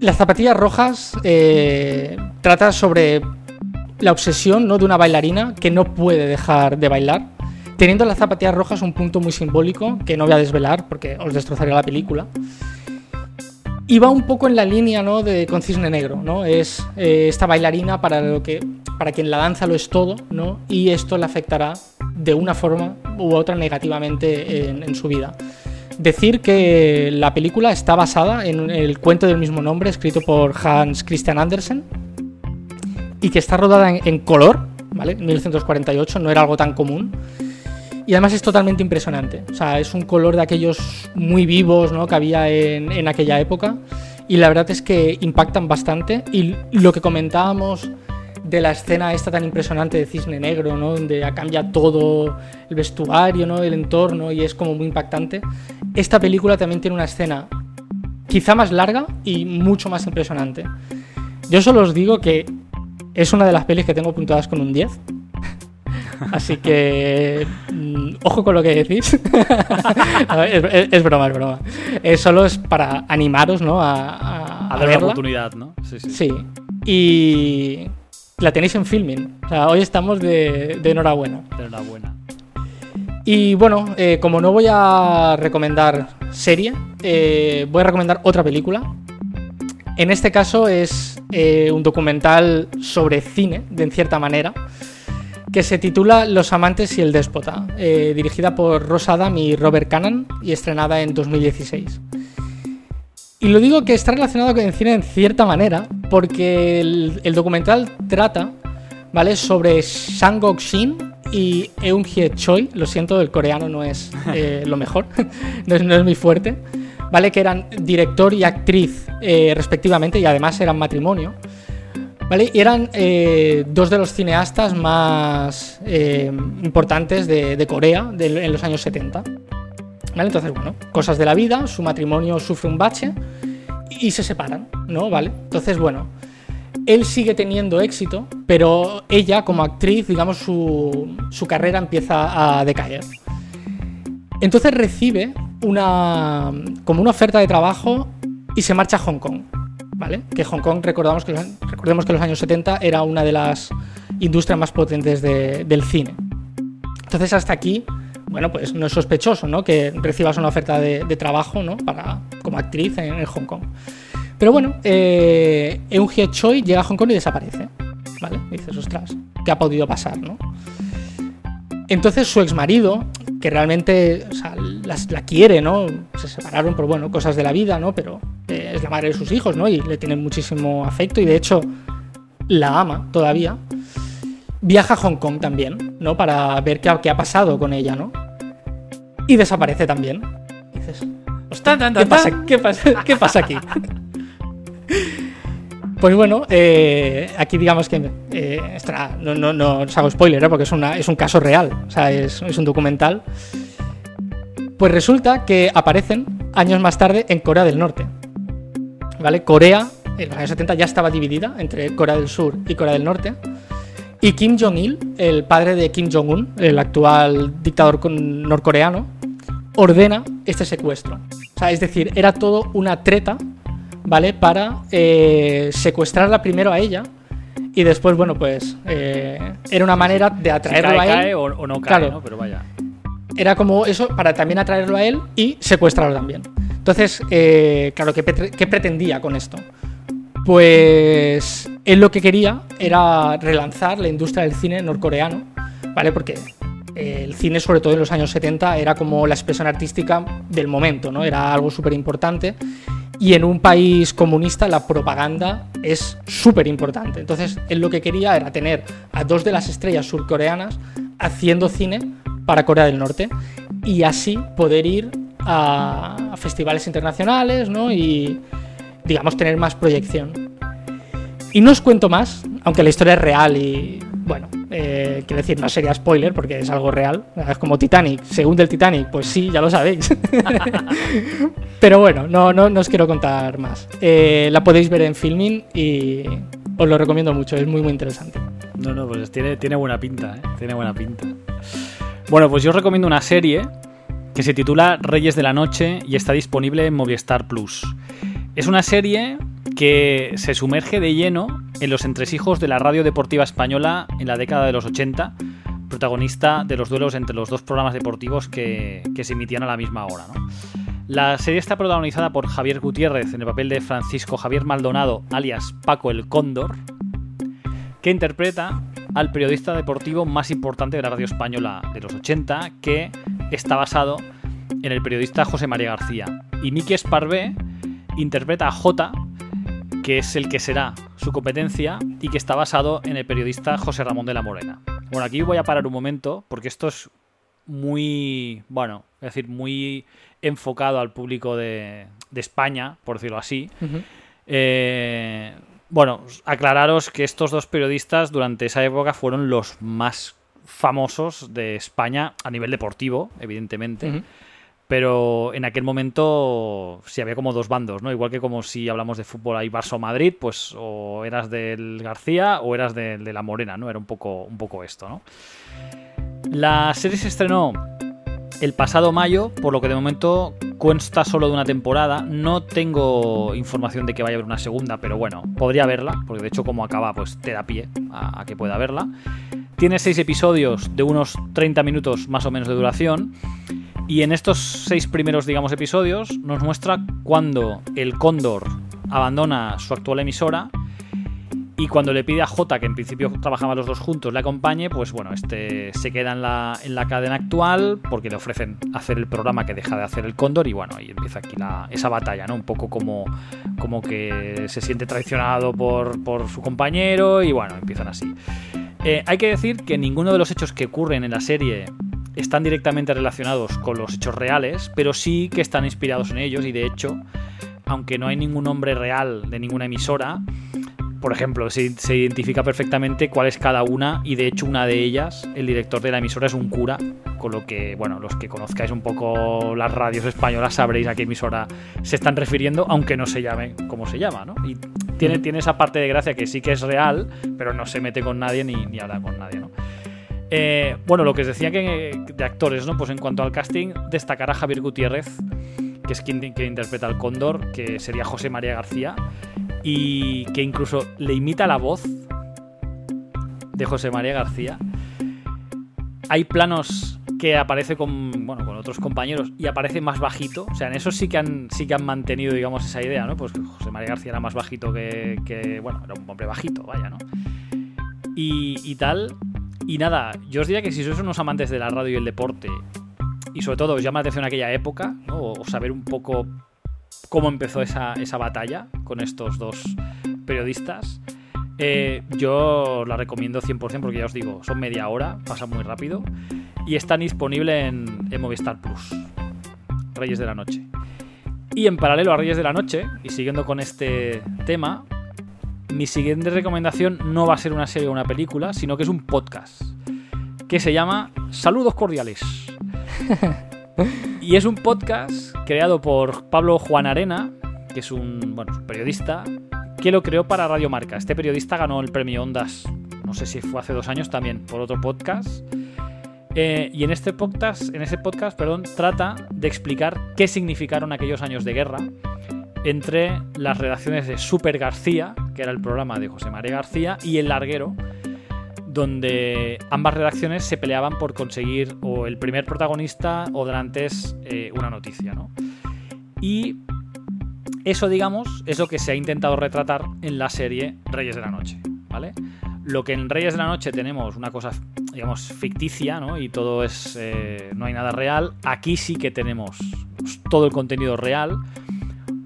Speaker 2: Las zapatillas rojas eh, trata sobre la obsesión ¿no? de una bailarina que no puede dejar de bailar teniendo las zapatillas rojas un punto muy simbólico que no voy a desvelar porque os destrozaría la película. Y va un poco en la línea ¿no? de con Cisne Negro, ¿no? Es eh, esta bailarina para, lo que, para quien la danza lo es todo, ¿no? Y esto le afectará de una forma u otra negativamente en, su vida. Decir que la película está basada en el cuento del mismo nombre, escrito por Hans Christian Andersen, y que está rodada en, en color, ¿vale? 1948, no era algo tan común. Y además es totalmente impresionante. O sea, es un color de aquellos muy vivos ¿no? que había en, en aquella época. Y la verdad es que impactan bastante. Y lo que comentábamos de la escena esta tan impresionante de Cisne Negro, ¿no? donde cambia todo el vestuario, ¿no? el entorno y es como muy impactante. Esta película también tiene una escena quizá más larga y mucho más impresionante. Yo solo os digo que es una de las pelis que tengo puntuadas con un 10. Así que mm, ojo con lo que decís. es, broma, es broma. solo es para animaros, ¿no? A,
Speaker 1: a, dar la oportunidad, ¿no?
Speaker 2: Sí, sí. Sí. Y la tenéis en filming. O sea, hoy estamos de, enhorabuena.
Speaker 1: De enhorabuena.
Speaker 2: Y bueno, eh, como no voy a recomendar serie, eh, voy a recomendar otra película. En este caso es eh, un documental sobre cine, de en cierta manera que se titula Los amantes y el déspota, eh, dirigida por Ross Adam y Robert Cannon y estrenada en 2016. Y lo digo que está relacionado con el cine en cierta manera, porque el, documental trata ¿vale? sobre Sang-ok Shin y Eun Hye Choi. Lo siento, el coreano no es eh, lo mejor, no, es, no, es, muy fuerte. ¿Vale? Que eran director y actriz eh, respectivamente y además eran matrimonio. ¿Vale? Y eran eh, dos de los cineastas más eh, importantes de, Corea en los años 70. ¿Vale? Entonces, bueno, cosas de la vida, su matrimonio sufre un bache y se separan, ¿no? ¿Vale? Entonces, bueno, él sigue teniendo éxito, pero ella como actriz, digamos, su, su carrera empieza a decaer. Entonces recibe una, como una oferta de trabajo y se marcha a Hong Kong. ¿Vale? Que Hong Kong, recordamos que, recordemos que en los años 70 era una de las industrias más potentes del cine. Entonces hasta aquí, bueno, pues no es sospechoso, ¿no? Que recibas una oferta de, trabajo, ¿no? Para, como actriz en, Hong Kong. Pero bueno, eh, Eun Hye Choi llega a Hong Kong y desaparece, ¿vale? dices, ostras, ¿qué ha podido pasar, no? Entonces su ex marido, que realmente la quiere, ¿no? Se separaron por, bueno, cosas de la vida, ¿no? Pero eh, es la madre de sus hijos, ¿no? Y le tiene muchísimo afecto y de hecho la ama todavía. Viaja a Hong Kong también, ¿no? Para ver qué, ha pasado con ella, ¿no? Y desaparece también. dices, ¿qué pasa, qué pasa, qué pasa aquí? Pues bueno, eh, aquí digamos que eh, no, no, no, os hago spoiler, ¿eh? porque es, una, es un caso real, o sea, es, es, un documental. Pues resulta que aparecen años más tarde en Corea del Norte. ¿Vale? Corea, en los años 70 ya estaba dividida entre Corea del Sur y Corea del Norte. Y Kim Jong-il, el padre de Kim Jong-un, el actual dictador norcoreano, ordena este secuestro. O sea, es decir, era todo una treta ¿vale? Para eh, secuestrarla primero a ella y después, bueno, pues eh, era una manera de atraerlo a él.
Speaker 1: o, no cae, ¿no? Pero vaya.
Speaker 2: Era como eso para también atraerlo a él y secuestrarlo también. Entonces, eh, claro, ¿qué, pretendía con esto? Pues él lo que quería era relanzar la industria del cine norcoreano, ¿vale? Porque el cine, sobre todo en los años 70, era como la expresión artística del momento, ¿no? Era algo súper importante y en un país comunista la propaganda es súper importante. Entonces, él lo que quería era tener a dos de las estrellas surcoreanas haciendo cine para Corea del Norte y así poder ir a, festivales internacionales ¿no? y, digamos, tener más proyección. Y no os cuento más, aunque la historia es real y, bueno, eh, quiero decir, no sería spoiler porque es algo real. Es como Titanic. Según del Titanic, pues sí, ya lo sabéis. Pero bueno, no, no, os quiero contar más. Eh, la podéis ver en Filming y os lo recomiendo mucho. Es muy, muy interesante.
Speaker 1: No, no, pues tiene, tiene buena pinta, ¿eh? Tiene buena pinta. Bueno, pues yo os recomiendo una serie que se titula Reyes de la Noche y está disponible en Movistar Plus. Es una serie que se sumerge de lleno en los entresijos de la radio deportiva española en la década de los 80, protagonista de los duelos entre los dos programas deportivos que, se emitían a la misma hora. La serie está protagonizada por Javier Gutiérrez en el papel de Francisco Javier Maldonado, alias Paco el Cóndor, que interpreta al periodista deportivo más importante de la radio española de los 80, que está basado en el periodista José María García. Y Miki Esparvé interpreta a J, que es el que será su competencia y que está basado en el periodista José Ramón de la Morena. Bueno, aquí voy a parar un momento porque esto es muy, bueno, es decir, muy enfocado al público de, España, por decirlo así. Eh, bueno, aclararos que estos dos periodistas durante esa época fueron los más famosos de España a nivel deportivo, evidentemente pero en aquel momento sí había como dos bandos, ¿no? Igual que como si hablamos de fútbol hay Barça o Madrid, pues o eras del García o eras de, la Morena, ¿no? Era un poco, un poco esto, ¿no? La serie se estrenó el pasado mayo, por lo que de momento consta solo de una temporada. No tengo información de que vaya a haber una segunda, pero bueno, podría verla, porque de hecho como acaba, pues te da pie a, que pueda verla. Tiene seis episodios de unos 30 minutos más o menos de duración y en estos seis primeros, digamos, episodios nos muestra cuando el cóndor abandona su actual emisora y cuando le pide a J, que en principio trabajaban los dos juntos, le acompañe, pues bueno, este se queda en la, en la cadena actual porque le ofrecen hacer el programa que deja de hacer el cóndor y bueno, ahí empieza aquí esa batalla, ¿no? Un poco como, como que se siente traicionado por, por su compañero y bueno, empiezan así. Eh, hay que decir que ninguno de los hechos que ocurren en la serie están directamente relacionados con los hechos reales, pero sí que están inspirados en ellos y de hecho, aunque no hay ningún nombre real de ninguna emisora, por ejemplo, se, identifica perfectamente cuál es cada una y de hecho una de ellas, el director de la emisora es un cura, con lo que, bueno, los que conozcáis un poco las radios españolas sabréis a qué emisora se están refiriendo, aunque no se llame como se llama, ¿no? Y tiene, tiene esa parte de gracia que sí que es real, pero no se mete con nadie ni, ni habla con nadie, ¿no? Eh, bueno, lo que os decía que de actores, ¿no? Pues en cuanto al casting, destacar a Javier Gutiérrez, que es quien, interpreta al Cóndor, que sería José María García. Y que incluso le imita la voz de José María García. Hay planos que aparece con, bueno, con otros compañeros y aparece más bajito. O sea, en eso sí que han, sí que han mantenido, digamos, esa idea, ¿no? Pues José María García era más bajito que, que bueno, era un hombre bajito, vaya, ¿no? Y, y tal. Y nada, yo os diría que si sois unos amantes de la radio y el deporte, y sobre todo os llama la atención aquella época, ¿no? o saber un poco cómo empezó esa, esa batalla con estos dos periodistas, eh, yo la recomiendo 100% porque ya os digo, son media hora, pasa muy rápido y están disponibles en, en Movistar Plus. Reyes de la Noche. Y en paralelo a Reyes de la Noche, y siguiendo con este tema, mi siguiente recomendación no va a ser una serie o una película, sino que es un podcast que se llama Saludos Cordiales. y es un podcast creado por Pablo Juan Arena, que es un, bueno, periodista, que lo creó para Radio Marca. Este periodista ganó el premio Ondas, no sé si fue hace dos años también, por otro podcast. Eh, y en este podcast, en ese podcast, perdón, trata de explicar qué significaron aquellos años de guerra entre las redacciones de Super García, que era el programa de José María García, y El Larguero, donde ambas redacciones se peleaban por conseguir o el primer protagonista o delante eh, una noticia, ¿no? Y eso, digamos, es lo que se ha intentado retratar en la serie Reyes de la Noche, ¿vale? Lo que en Reyes de la Noche tenemos una cosa, digamos, ficticia, ¿no? Y todo es. Eh, no hay nada real. Aquí sí que tenemos todo el contenido real.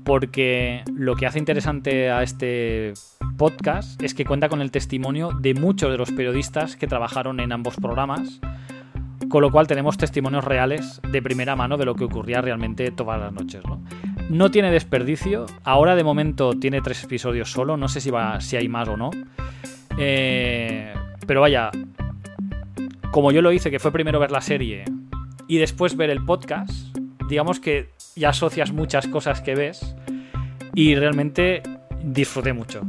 Speaker 1: Porque lo que hace interesante a este podcast es que cuenta con el testimonio de muchos de los periodistas que trabajaron en ambos programas. Con lo cual tenemos testimonios reales de primera mano de lo que ocurría realmente todas las noches, ¿no? No tiene desperdicio. Ahora de momento tiene tres episodios solo. No sé si, va, si hay más o no. Eh, pero vaya, como yo lo hice, que fue primero ver la serie y después ver el podcast, digamos que ya asocias muchas cosas que ves y realmente disfruté mucho.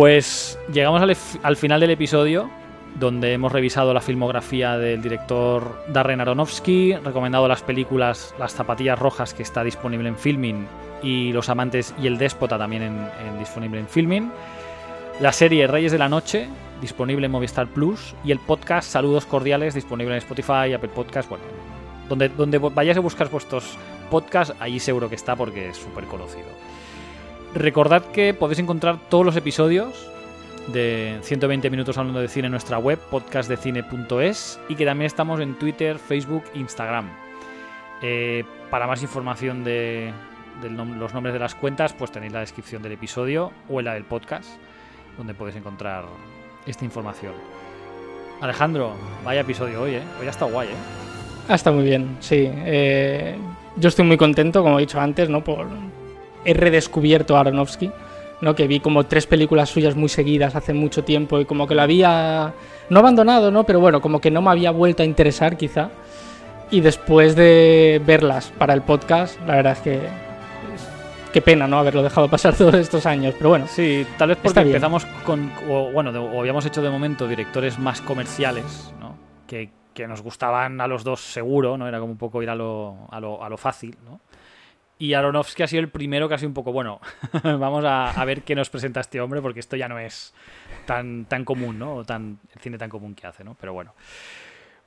Speaker 1: Pues llegamos al, final del episodio, donde hemos revisado la filmografía del director Darren Aronofsky, recomendado las películas Las zapatillas rojas, que está disponible en Filming, y Los amantes y el déspota también en, disponible en Filming. La serie Reyes de la Noche, disponible en Movistar Plus, y el podcast Saludos Cordiales, disponible en Spotify, Apple Podcast, bueno, donde, donde vayáis a buscar vuestros podcasts, allí seguro que está porque es súper conocido. Recordad que podéis encontrar todos los episodios de 120 minutos hablando de cine en nuestra web, podcastdecine.es, y que también estamos en Twitter, Facebook, Instagram. Eh, para más información de, los nombres de las cuentas, pues tenéis la descripción del episodio o en la del podcast, donde podéis encontrar esta información. Alejandro, vaya episodio hoy, ¿eh? Hoy ha estado guay, ¿eh?
Speaker 2: Ha estado muy bien, sí. Eh, yo estoy muy contento, como he dicho antes, ¿no? Por, he redescubierto a Aronofsky, ¿no? que vi como tres películas suyas muy seguidas hace mucho tiempo y como que lo había, no abandonado, ¿no? pero bueno, como que no me había vuelto a interesar quizá. Y después de verlas para el podcast, la verdad es que qué pena no haberlo dejado pasar todos estos años, pero bueno.
Speaker 1: Sí, tal vez porque empezamos con, o, bueno, o habíamos hecho de momento directores más comerciales, ¿no? que, que, nos gustaban a los dos seguro, ¿no? Era como un poco ir a lo, a lo, a lo fácil, ¿no? Y Aronofsky ha sido el primero que ha sido un poco, bueno, vamos a, ver qué nos presenta este hombre, porque esto ya no es tan, tan común, ¿no? O tan, el cine tan común que hace, ¿no? Pero bueno.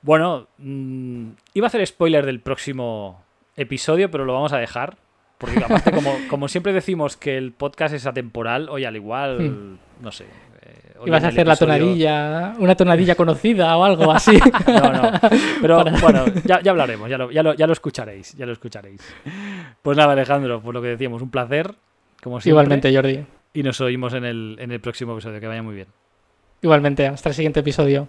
Speaker 1: Bueno, mm, iba a hacer spoiler del próximo episodio, pero lo vamos a dejar. Porque aparte, como, como siempre decimos que el podcast es atemporal, hoy al igual, hmm. no sé,
Speaker 2: y vas a hacer la tonadilla, una tonadilla conocida o algo así.
Speaker 1: no, no. Pero bueno, ya, hablaremos, ya lo, ya, lo, escucharéis, ya lo escucharéis. Pues nada, Alejandro, pues lo que decíamos, un placer, como siempre.
Speaker 2: Igualmente, Jordi.
Speaker 1: Y nos oímos en el, en el próximo episodio, que vaya muy bien.
Speaker 2: Igualmente, hasta el siguiente episodio.